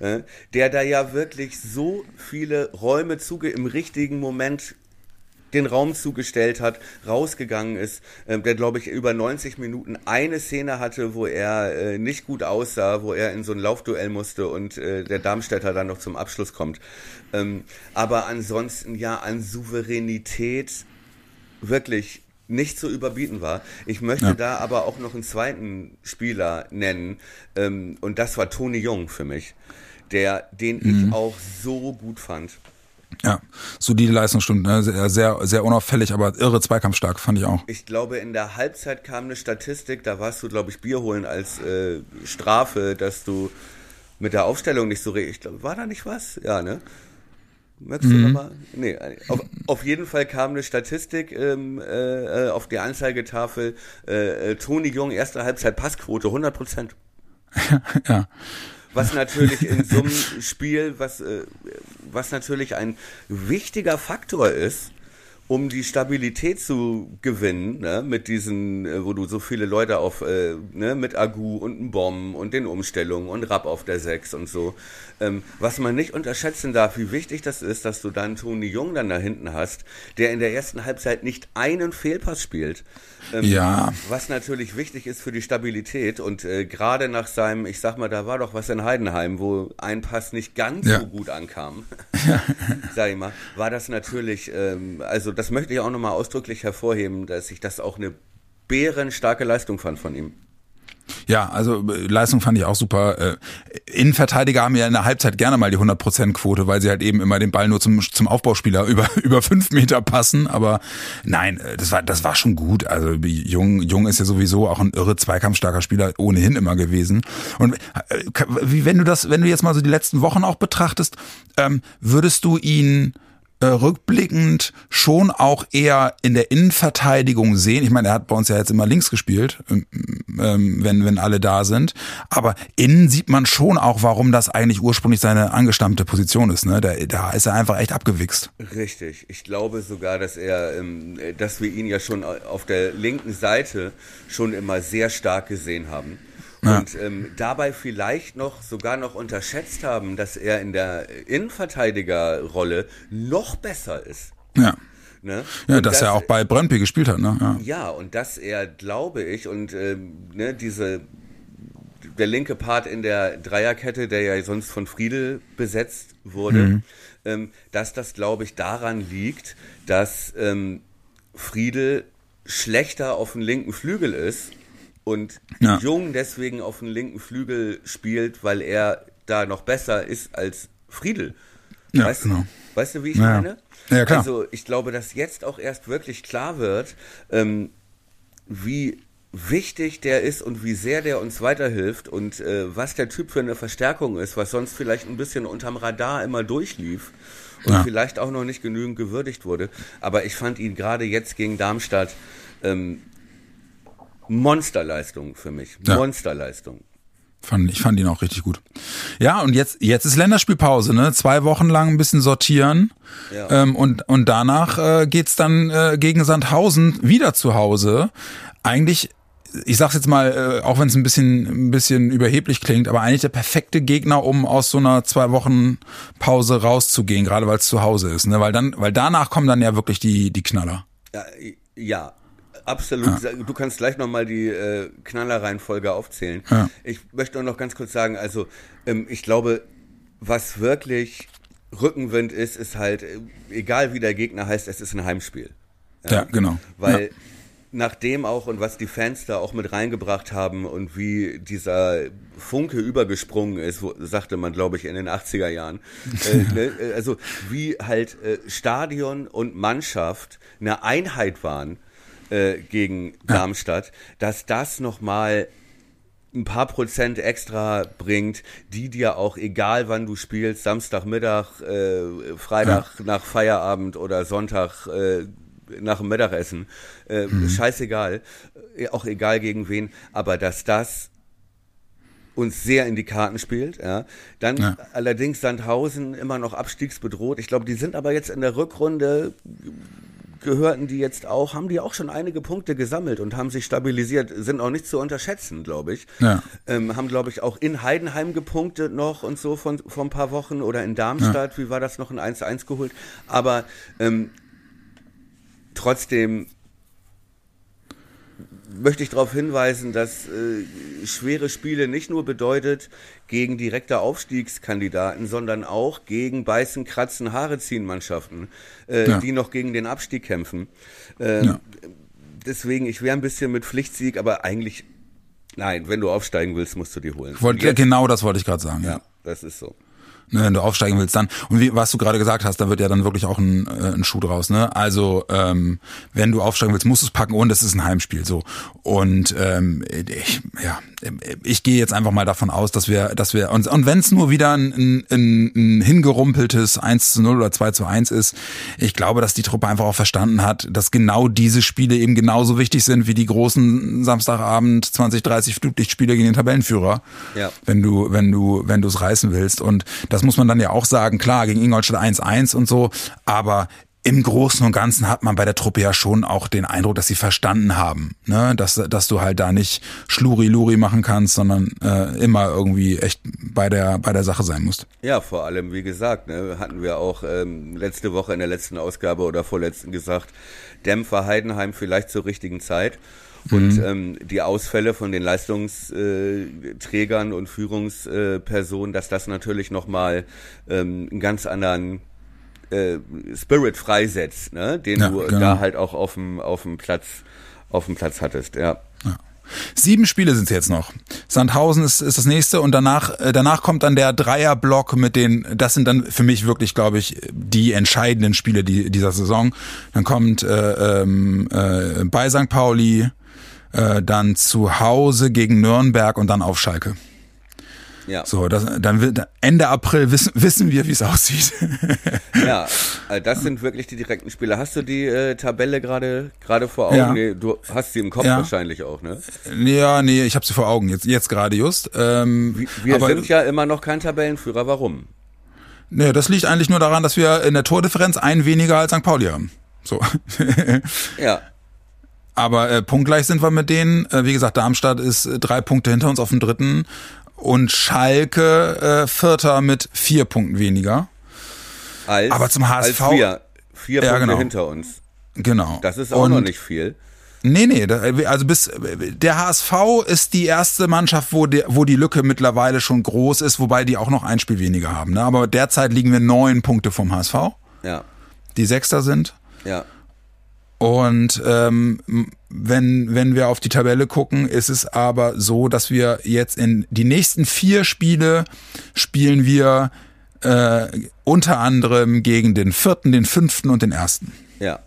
Äh, der da ja wirklich so viele Räume zuge im richtigen Moment den Raum zugestellt hat, rausgegangen ist, äh, der glaube ich über 90 Minuten eine Szene hatte, wo er äh, nicht gut aussah, wo er in so ein Laufduell musste und äh, der Darmstädter dann noch zum Abschluss kommt. Ähm, aber ansonsten ja an Souveränität wirklich nicht zu überbieten war. Ich möchte ja. da aber auch noch einen zweiten Spieler nennen ähm, und das war Toni Jung für mich, der den mhm. ich auch so gut fand. Ja, solide Leistungsstunde, ne? sehr, sehr, sehr unauffällig, aber irre zweikampfstark, fand ich auch. Ich glaube, in der Halbzeit kam eine Statistik, da warst du, glaube ich, Bier holen als äh, Strafe, dass du mit der Aufstellung nicht so ich glaube, war da nicht was? Ja, ne? Mhm. du nochmal? Nee, auf, auf, jeden Fall kam eine Statistik ähm, äh, auf die Anzeigetafel. Äh, äh Toni Jung, erste Halbzeit Passquote, 100 Prozent. *laughs* ja. Was natürlich in so einem Spiel, was, äh, was natürlich ein wichtiger Faktor ist, um die Stabilität zu gewinnen, ne, mit diesen, äh, wo du so viele Leute auf, äh, ne, mit Agu und Bomben und den Umstellungen und Rapp auf der 6 und so. Ähm, was man nicht unterschätzen darf, wie wichtig das ist, dass du dann Toni Jung dann da hinten hast, der in der ersten Halbzeit nicht einen Fehlpass spielt. Ähm, ja. Was natürlich wichtig ist für die Stabilität und äh, gerade nach seinem, ich sag mal, da war doch was in Heidenheim, wo ein Pass nicht ganz ja. so gut ankam, *laughs* sag ich mal, war das natürlich, ähm, also das möchte ich auch nochmal ausdrücklich hervorheben, dass ich das auch eine bärenstarke Leistung fand von ihm. Ja, also äh, Leistung fand ich auch super. Äh, Innenverteidiger haben ja in der Halbzeit gerne mal die 100%-Quote, weil sie halt eben immer den Ball nur zum, zum Aufbauspieler *laughs* über, über fünf Meter passen. Aber nein, äh, das war, das war schon gut. Also Jung, Jung ist ja sowieso auch ein irre zweikampfstarker Spieler ohnehin immer gewesen. Und wenn du das, wenn du jetzt mal so die letzten Wochen auch betrachtest, ähm, würdest du ihn äh, rückblickend schon auch eher in der Innenverteidigung sehen. Ich meine, er hat bei uns ja jetzt immer links gespielt, ähm, ähm, wenn, wenn alle da sind. Aber innen sieht man schon auch, warum das eigentlich ursprünglich seine angestammte Position ist. Ne? Da, da ist er einfach echt abgewichst. Richtig. Ich glaube sogar, dass er, ähm, dass wir ihn ja schon auf der linken Seite schon immer sehr stark gesehen haben. Ja. Und ähm, dabei vielleicht noch sogar noch unterschätzt haben, dass er in der Innenverteidigerrolle noch besser ist. Ja. Ne? Ja, dass das, er auch bei Brøndby gespielt hat, ne? Ja. ja, und dass er, glaube ich, und ähm, ne, diese der linke Part in der Dreierkette, der ja sonst von Friedel besetzt wurde, mhm. ähm, dass das, glaube ich, daran liegt, dass ähm, Friedel schlechter auf dem linken Flügel ist und ja. Jung deswegen auf dem linken Flügel spielt, weil er da noch besser ist als Friedel. Ja, weißt, genau. weißt du, wie ich ja. meine? Ja, klar. Also ich glaube, dass jetzt auch erst wirklich klar wird, ähm, wie wichtig der ist und wie sehr der uns weiterhilft und äh, was der Typ für eine Verstärkung ist, was sonst vielleicht ein bisschen unterm Radar immer durchlief und ja. vielleicht auch noch nicht genügend gewürdigt wurde. Aber ich fand ihn gerade jetzt gegen Darmstadt ähm, Monsterleistung für mich. Ja. Monsterleistung. Fand, ich fand ihn auch richtig gut. Ja, und jetzt, jetzt ist Länderspielpause, ne? Zwei Wochen lang ein bisschen sortieren. Ja. Ähm, und, und danach äh, geht's dann äh, gegen Sandhausen wieder zu Hause. Eigentlich, ich sag's jetzt mal, äh, auch wenn es ein bisschen, ein bisschen überheblich klingt, aber eigentlich der perfekte Gegner, um aus so einer zwei Wochen Pause rauszugehen, gerade weil es zu Hause ist, ne? Weil dann, weil danach kommen dann ja wirklich die, die Knaller. Ja, ja Absolut. Ja. Du kannst gleich nochmal die äh, Knallerreihenfolge aufzählen. Ja. Ich möchte noch ganz kurz sagen, also ähm, ich glaube, was wirklich Rückenwind ist, ist halt, äh, egal wie der Gegner heißt, es ist ein Heimspiel. Ja, ja genau. Weil ja. nach dem auch und was die Fans da auch mit reingebracht haben und wie dieser Funke übergesprungen ist, sagte man, glaube ich, in den 80er Jahren. *laughs* äh, ne, äh, also wie halt äh, Stadion und Mannschaft eine Einheit waren äh, gegen Darmstadt, dass das nochmal ein paar Prozent extra bringt, die dir auch, egal wann du spielst, Samstagmittag, äh, Freitag nach Feierabend oder Sonntag äh, nach dem Mittagessen, äh, mhm. scheißegal, äh, auch egal gegen wen, aber dass das uns sehr in die Karten spielt. Ja. Dann ja. allerdings Sandhausen immer noch abstiegsbedroht. Ich glaube, die sind aber jetzt in der Rückrunde gehörten die jetzt auch, haben die auch schon einige Punkte gesammelt und haben sich stabilisiert, sind auch nicht zu unterschätzen, glaube ich. Ja. Ähm, haben, glaube ich, auch in Heidenheim gepunktet noch und so von, vor ein paar Wochen oder in Darmstadt, ja. wie war das noch, ein 1-1 geholt. Aber ähm, trotzdem möchte ich darauf hinweisen, dass äh, schwere Spiele nicht nur bedeutet gegen direkte Aufstiegskandidaten, sondern auch gegen Beißen, Kratzen, Haare ziehen Mannschaften, äh, ja. die noch gegen den Abstieg kämpfen. Äh, ja. Deswegen, ich wäre ein bisschen mit Pflichtsieg, aber eigentlich, nein, wenn du aufsteigen willst, musst du die holen. Wollt, jetzt, genau das wollte ich gerade sagen. Ja, das ist so ne, wenn du aufsteigen willst, dann. Und wie, was du gerade gesagt hast, da wird ja dann wirklich auch ein, äh, ein Schuh draus. Ne? Also ähm, wenn du aufsteigen willst, musst du es packen und es ist ein Heimspiel so. Und ähm, ich, ja, ich gehe jetzt einfach mal davon aus, dass wir, dass wir uns, und wenn es nur wieder ein, ein, ein hingerumpeltes 1 zu 0 oder 2 zu 1 ist, ich glaube, dass die Truppe einfach auch verstanden hat, dass genau diese Spiele eben genauso wichtig sind wie die großen Samstagabend 20, 30 Flutlichtspiele gegen den Tabellenführer. Ja. Wenn du, wenn du, wenn du es reißen willst. Und das muss man dann ja auch sagen, klar, gegen Ingolstadt 1-1 und so, aber im Großen und Ganzen hat man bei der Truppe ja schon auch den Eindruck, dass sie verstanden haben, ne? dass, dass du halt da nicht Schluri-Luri machen kannst, sondern äh, immer irgendwie echt bei der, bei der Sache sein musst. Ja, vor allem, wie gesagt, ne, hatten wir auch ähm, letzte Woche in der letzten Ausgabe oder vorletzten gesagt, Dämpfer Heidenheim vielleicht zur richtigen Zeit. Und mhm. ähm, die Ausfälle von den Leistungsträgern und Führungspersonen, dass das natürlich nochmal ähm, einen ganz anderen äh, Spirit freisetzt, ne? den ja, du genau. da halt auch auf dem auf dem Platz auf dem Platz hattest, ja. ja. Sieben Spiele sind es jetzt noch. Sandhausen ist, ist das nächste und danach äh, danach kommt dann der Dreierblock mit den. Das sind dann für mich wirklich, glaube ich, die entscheidenden Spiele die, dieser Saison. Dann kommt äh, ähm, äh, bei St. Pauli, äh, dann zu Hause gegen Nürnberg und dann auf Schalke. Ja. So, das, dann wird Ende April wissen, wissen wir, wie es aussieht. *laughs* ja, also das sind wirklich die direkten Spiele. Hast du die äh, Tabelle gerade gerade vor Augen? Ja. Nee, du hast sie im Kopf ja. wahrscheinlich auch, ne? Ja, nee, ich habe sie vor Augen jetzt jetzt gerade just. Ähm, wir aber, sind ja immer noch kein Tabellenführer. Warum? Nee, das liegt eigentlich nur daran, dass wir in der Tordifferenz ein weniger als St. Pauli haben. So. ja. *laughs* Aber äh, punktgleich sind wir mit denen. Äh, wie gesagt, Darmstadt ist äh, drei Punkte hinter uns auf dem dritten und Schalke äh, Vierter mit vier Punkten weniger. Als, Aber zum HSV. Als vier, vier ja, Punkte genau. hinter uns. Genau. Das ist auch und, noch nicht viel. Nee, nee, also bis der HSV ist die erste Mannschaft, wo, die, wo die Lücke mittlerweile schon groß ist, wobei die auch noch ein Spiel weniger haben. Ne? Aber derzeit liegen wir neun Punkte vom HSV. Ja. Die Sechster sind. Ja. Und ähm, wenn, wenn wir auf die Tabelle gucken, ist es aber so, dass wir jetzt in die nächsten vier Spiele spielen wir äh, unter anderem gegen den vierten, den fünften und den ersten. Ja,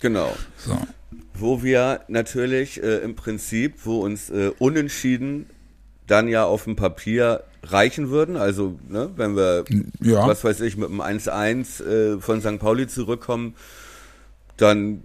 genau. So. Wo wir natürlich äh, im Prinzip, wo uns äh, unentschieden dann ja auf dem Papier reichen würden. Also, ne, wenn wir, ja. was weiß ich, mit einem 1-1 äh, von St. Pauli zurückkommen, dann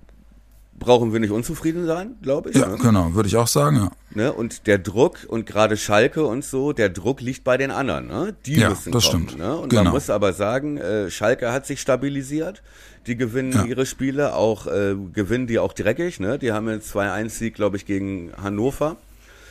brauchen wir nicht unzufrieden sein, glaube ich. Ja, ne? genau, würde ich auch sagen, ja. Ne? Und der Druck und gerade Schalke und so, der Druck liegt bei den anderen. Ne? Die ja, müssen das kommen. Stimmt. Ne? Und genau. man muss aber sagen, äh, Schalke hat sich stabilisiert. Die gewinnen ja. ihre Spiele, auch äh, gewinnen die auch dreckig. Ne? Die haben einen 2-1-Sieg, glaube ich, gegen Hannover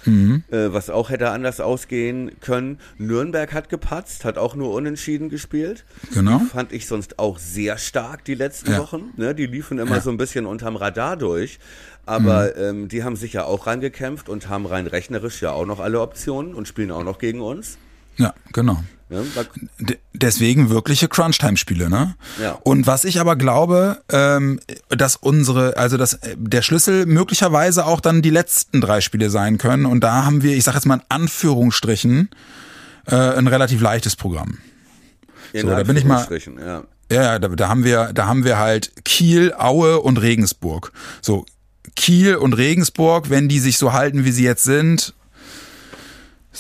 mhm. äh, was auch hätte anders ausgehen können. Nürnberg hat gepatzt, hat auch nur unentschieden gespielt. Genau. Die fand ich sonst auch sehr stark die letzten ja. Wochen. Ne? Die liefen immer ja. so ein bisschen unterm Radar durch. Aber mhm. ähm, die haben sich ja auch reingekämpft und haben rein rechnerisch ja auch noch alle Optionen und spielen auch noch gegen uns. Ja, genau. Ja, deswegen wirkliche Crunch-Time-Spiele, ne? Ja. Und was ich aber glaube, ähm, dass unsere, also dass äh, der Schlüssel möglicherweise auch dann die letzten drei Spiele sein können. Und da haben wir, ich sag jetzt mal in Anführungsstrichen, äh, ein relativ leichtes Programm. In so, da bin ich mal. Ja. Ja, da, da haben wir, da haben wir halt Kiel, Aue und Regensburg. So Kiel und Regensburg, wenn die sich so halten, wie sie jetzt sind,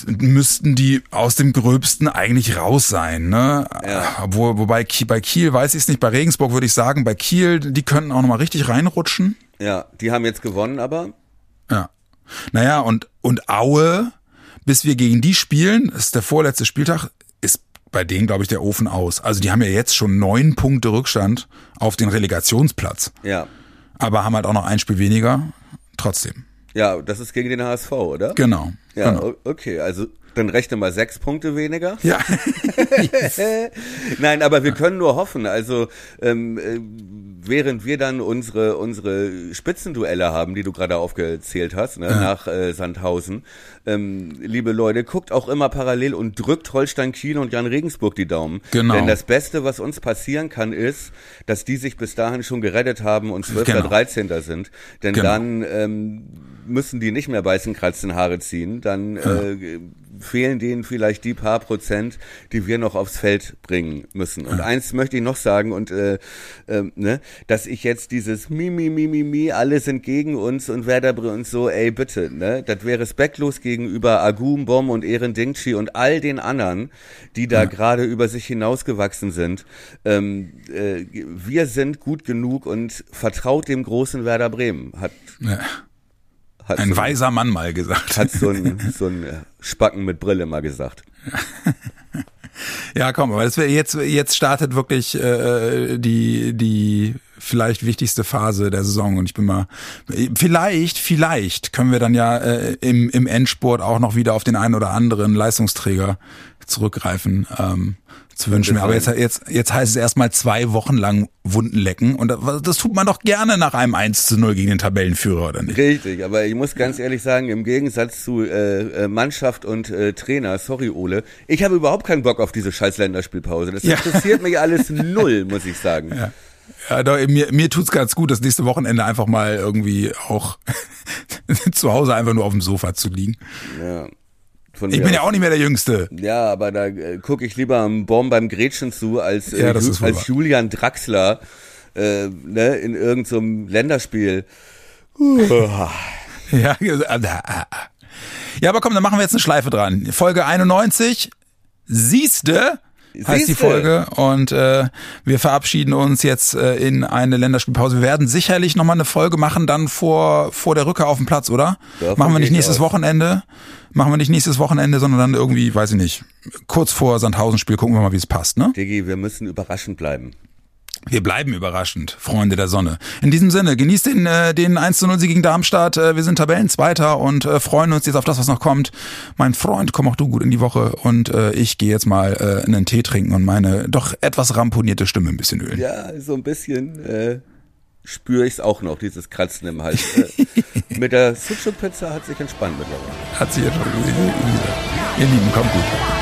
müssten die aus dem Gröbsten eigentlich raus sein. Ne? Ja. Wo, wobei bei Kiel weiß ich es nicht, bei Regensburg würde ich sagen, bei Kiel, die könnten auch nochmal richtig reinrutschen. Ja, die haben jetzt gewonnen, aber. Ja. Naja, und, und Aue, bis wir gegen die spielen, ist der vorletzte Spieltag, ist bei denen, glaube ich, der Ofen aus. Also die haben ja jetzt schon neun Punkte Rückstand auf den Relegationsplatz. Ja. Aber haben halt auch noch ein Spiel weniger. Trotzdem. Ja, das ist gegen den HSV, oder? Genau. Ja, genau. okay, also dann rechne mal sechs Punkte weniger. Ja. *laughs* Nein, aber wir können nur hoffen. Also ähm, äh, während wir dann unsere unsere Spitzenduelle haben, die du gerade aufgezählt hast, ne, ja. nach äh, Sandhausen, ähm, liebe Leute, guckt auch immer parallel und drückt Holstein Kiel und Jan Regensburg die Daumen. Genau. Denn das Beste, was uns passieren kann, ist, dass die sich bis dahin schon gerettet haben und 12. Genau. 13. sind. Denn genau. dann ähm, müssen die nicht mehr beißen, kratzen, Haare ziehen. Dann äh, fehlen denen vielleicht die paar Prozent, die wir noch aufs Feld bringen müssen. Und eins möchte ich noch sagen und äh, äh, ne, dass ich jetzt dieses mi mi mi mi mi alle sind gegen uns und Werder und so, ey bitte, ne, das wäre respektlos gegenüber Agum, Bom und Ehren Dingchi und all den anderen, die da ja. gerade über sich hinausgewachsen sind. Ähm, äh, wir sind gut genug und vertraut dem großen Werder Bremen. Hat ja hat ein so weiser Mann mal gesagt. Hat so ein, so ein Spacken mit Brille mal gesagt. *laughs* Ja, komm, aber das wär jetzt, jetzt startet wirklich äh, die, die vielleicht wichtigste Phase der Saison. Und ich bin mal, vielleicht, vielleicht können wir dann ja äh, im, im Endspurt auch noch wieder auf den einen oder anderen Leistungsträger zurückgreifen. Ähm, zu wünschen. Aber jetzt, jetzt, jetzt heißt es erstmal zwei Wochen lang Wunden lecken. Und das tut man doch gerne nach einem 1 zu 0 gegen den Tabellenführer, oder nicht? Richtig, aber ich muss ganz ehrlich sagen, im Gegensatz zu äh, äh Mannschaft und äh, Trainer, sorry Ole, ich habe überhaupt keinen Bock auf diese scheiß Länderspielpause. Das interessiert ja. mich alles *laughs* null, muss ich sagen. Ja. Ja, doch, mir, mir tut's ganz gut, das nächste Wochenende einfach mal irgendwie auch *laughs* zu Hause einfach nur auf dem Sofa zu liegen. Ja. Ich bin ja auch nicht mehr der Jüngste. Ja, aber da äh, gucke ich lieber am Baum beim Gretchen zu, als, äh, ja, als Julian Draxler äh, ne, in irgendeinem so Länderspiel. *laughs* ja, ja, aber komm, dann machen wir jetzt eine Schleife dran. Folge 91, siehste, heißt die Folge. Und äh, wir verabschieden uns jetzt äh, in eine Länderspielpause. Wir werden sicherlich nochmal eine Folge machen, dann vor, vor der Rückkehr auf dem Platz, oder? Davon machen wir nicht nächstes aus. Wochenende. Machen wir nicht nächstes Wochenende, sondern dann irgendwie, weiß ich nicht, kurz vor Sandhausen-Spiel gucken wir mal, wie es passt, ne? Digi, wir müssen überraschend bleiben. Wir bleiben überraschend, Freunde der Sonne. In diesem Sinne, genießt den, äh, den 1 zu 0 Sieg gegen Darmstadt. Äh, wir sind Tabellenzweiter und äh, freuen uns jetzt auf das, was noch kommt. Mein Freund, komm auch du gut in die Woche und äh, ich gehe jetzt mal äh, einen Tee trinken und meine doch etwas ramponierte Stimme ein bisschen ölen. Ja, so ein bisschen äh, spüre ich es auch noch, dieses Kratzen im Hals. Äh, *laughs* mit der Sushi-Pizza hat sich entspannt mittlerweile. Hat sich entspannt. Ihr Lieben, kommt gut.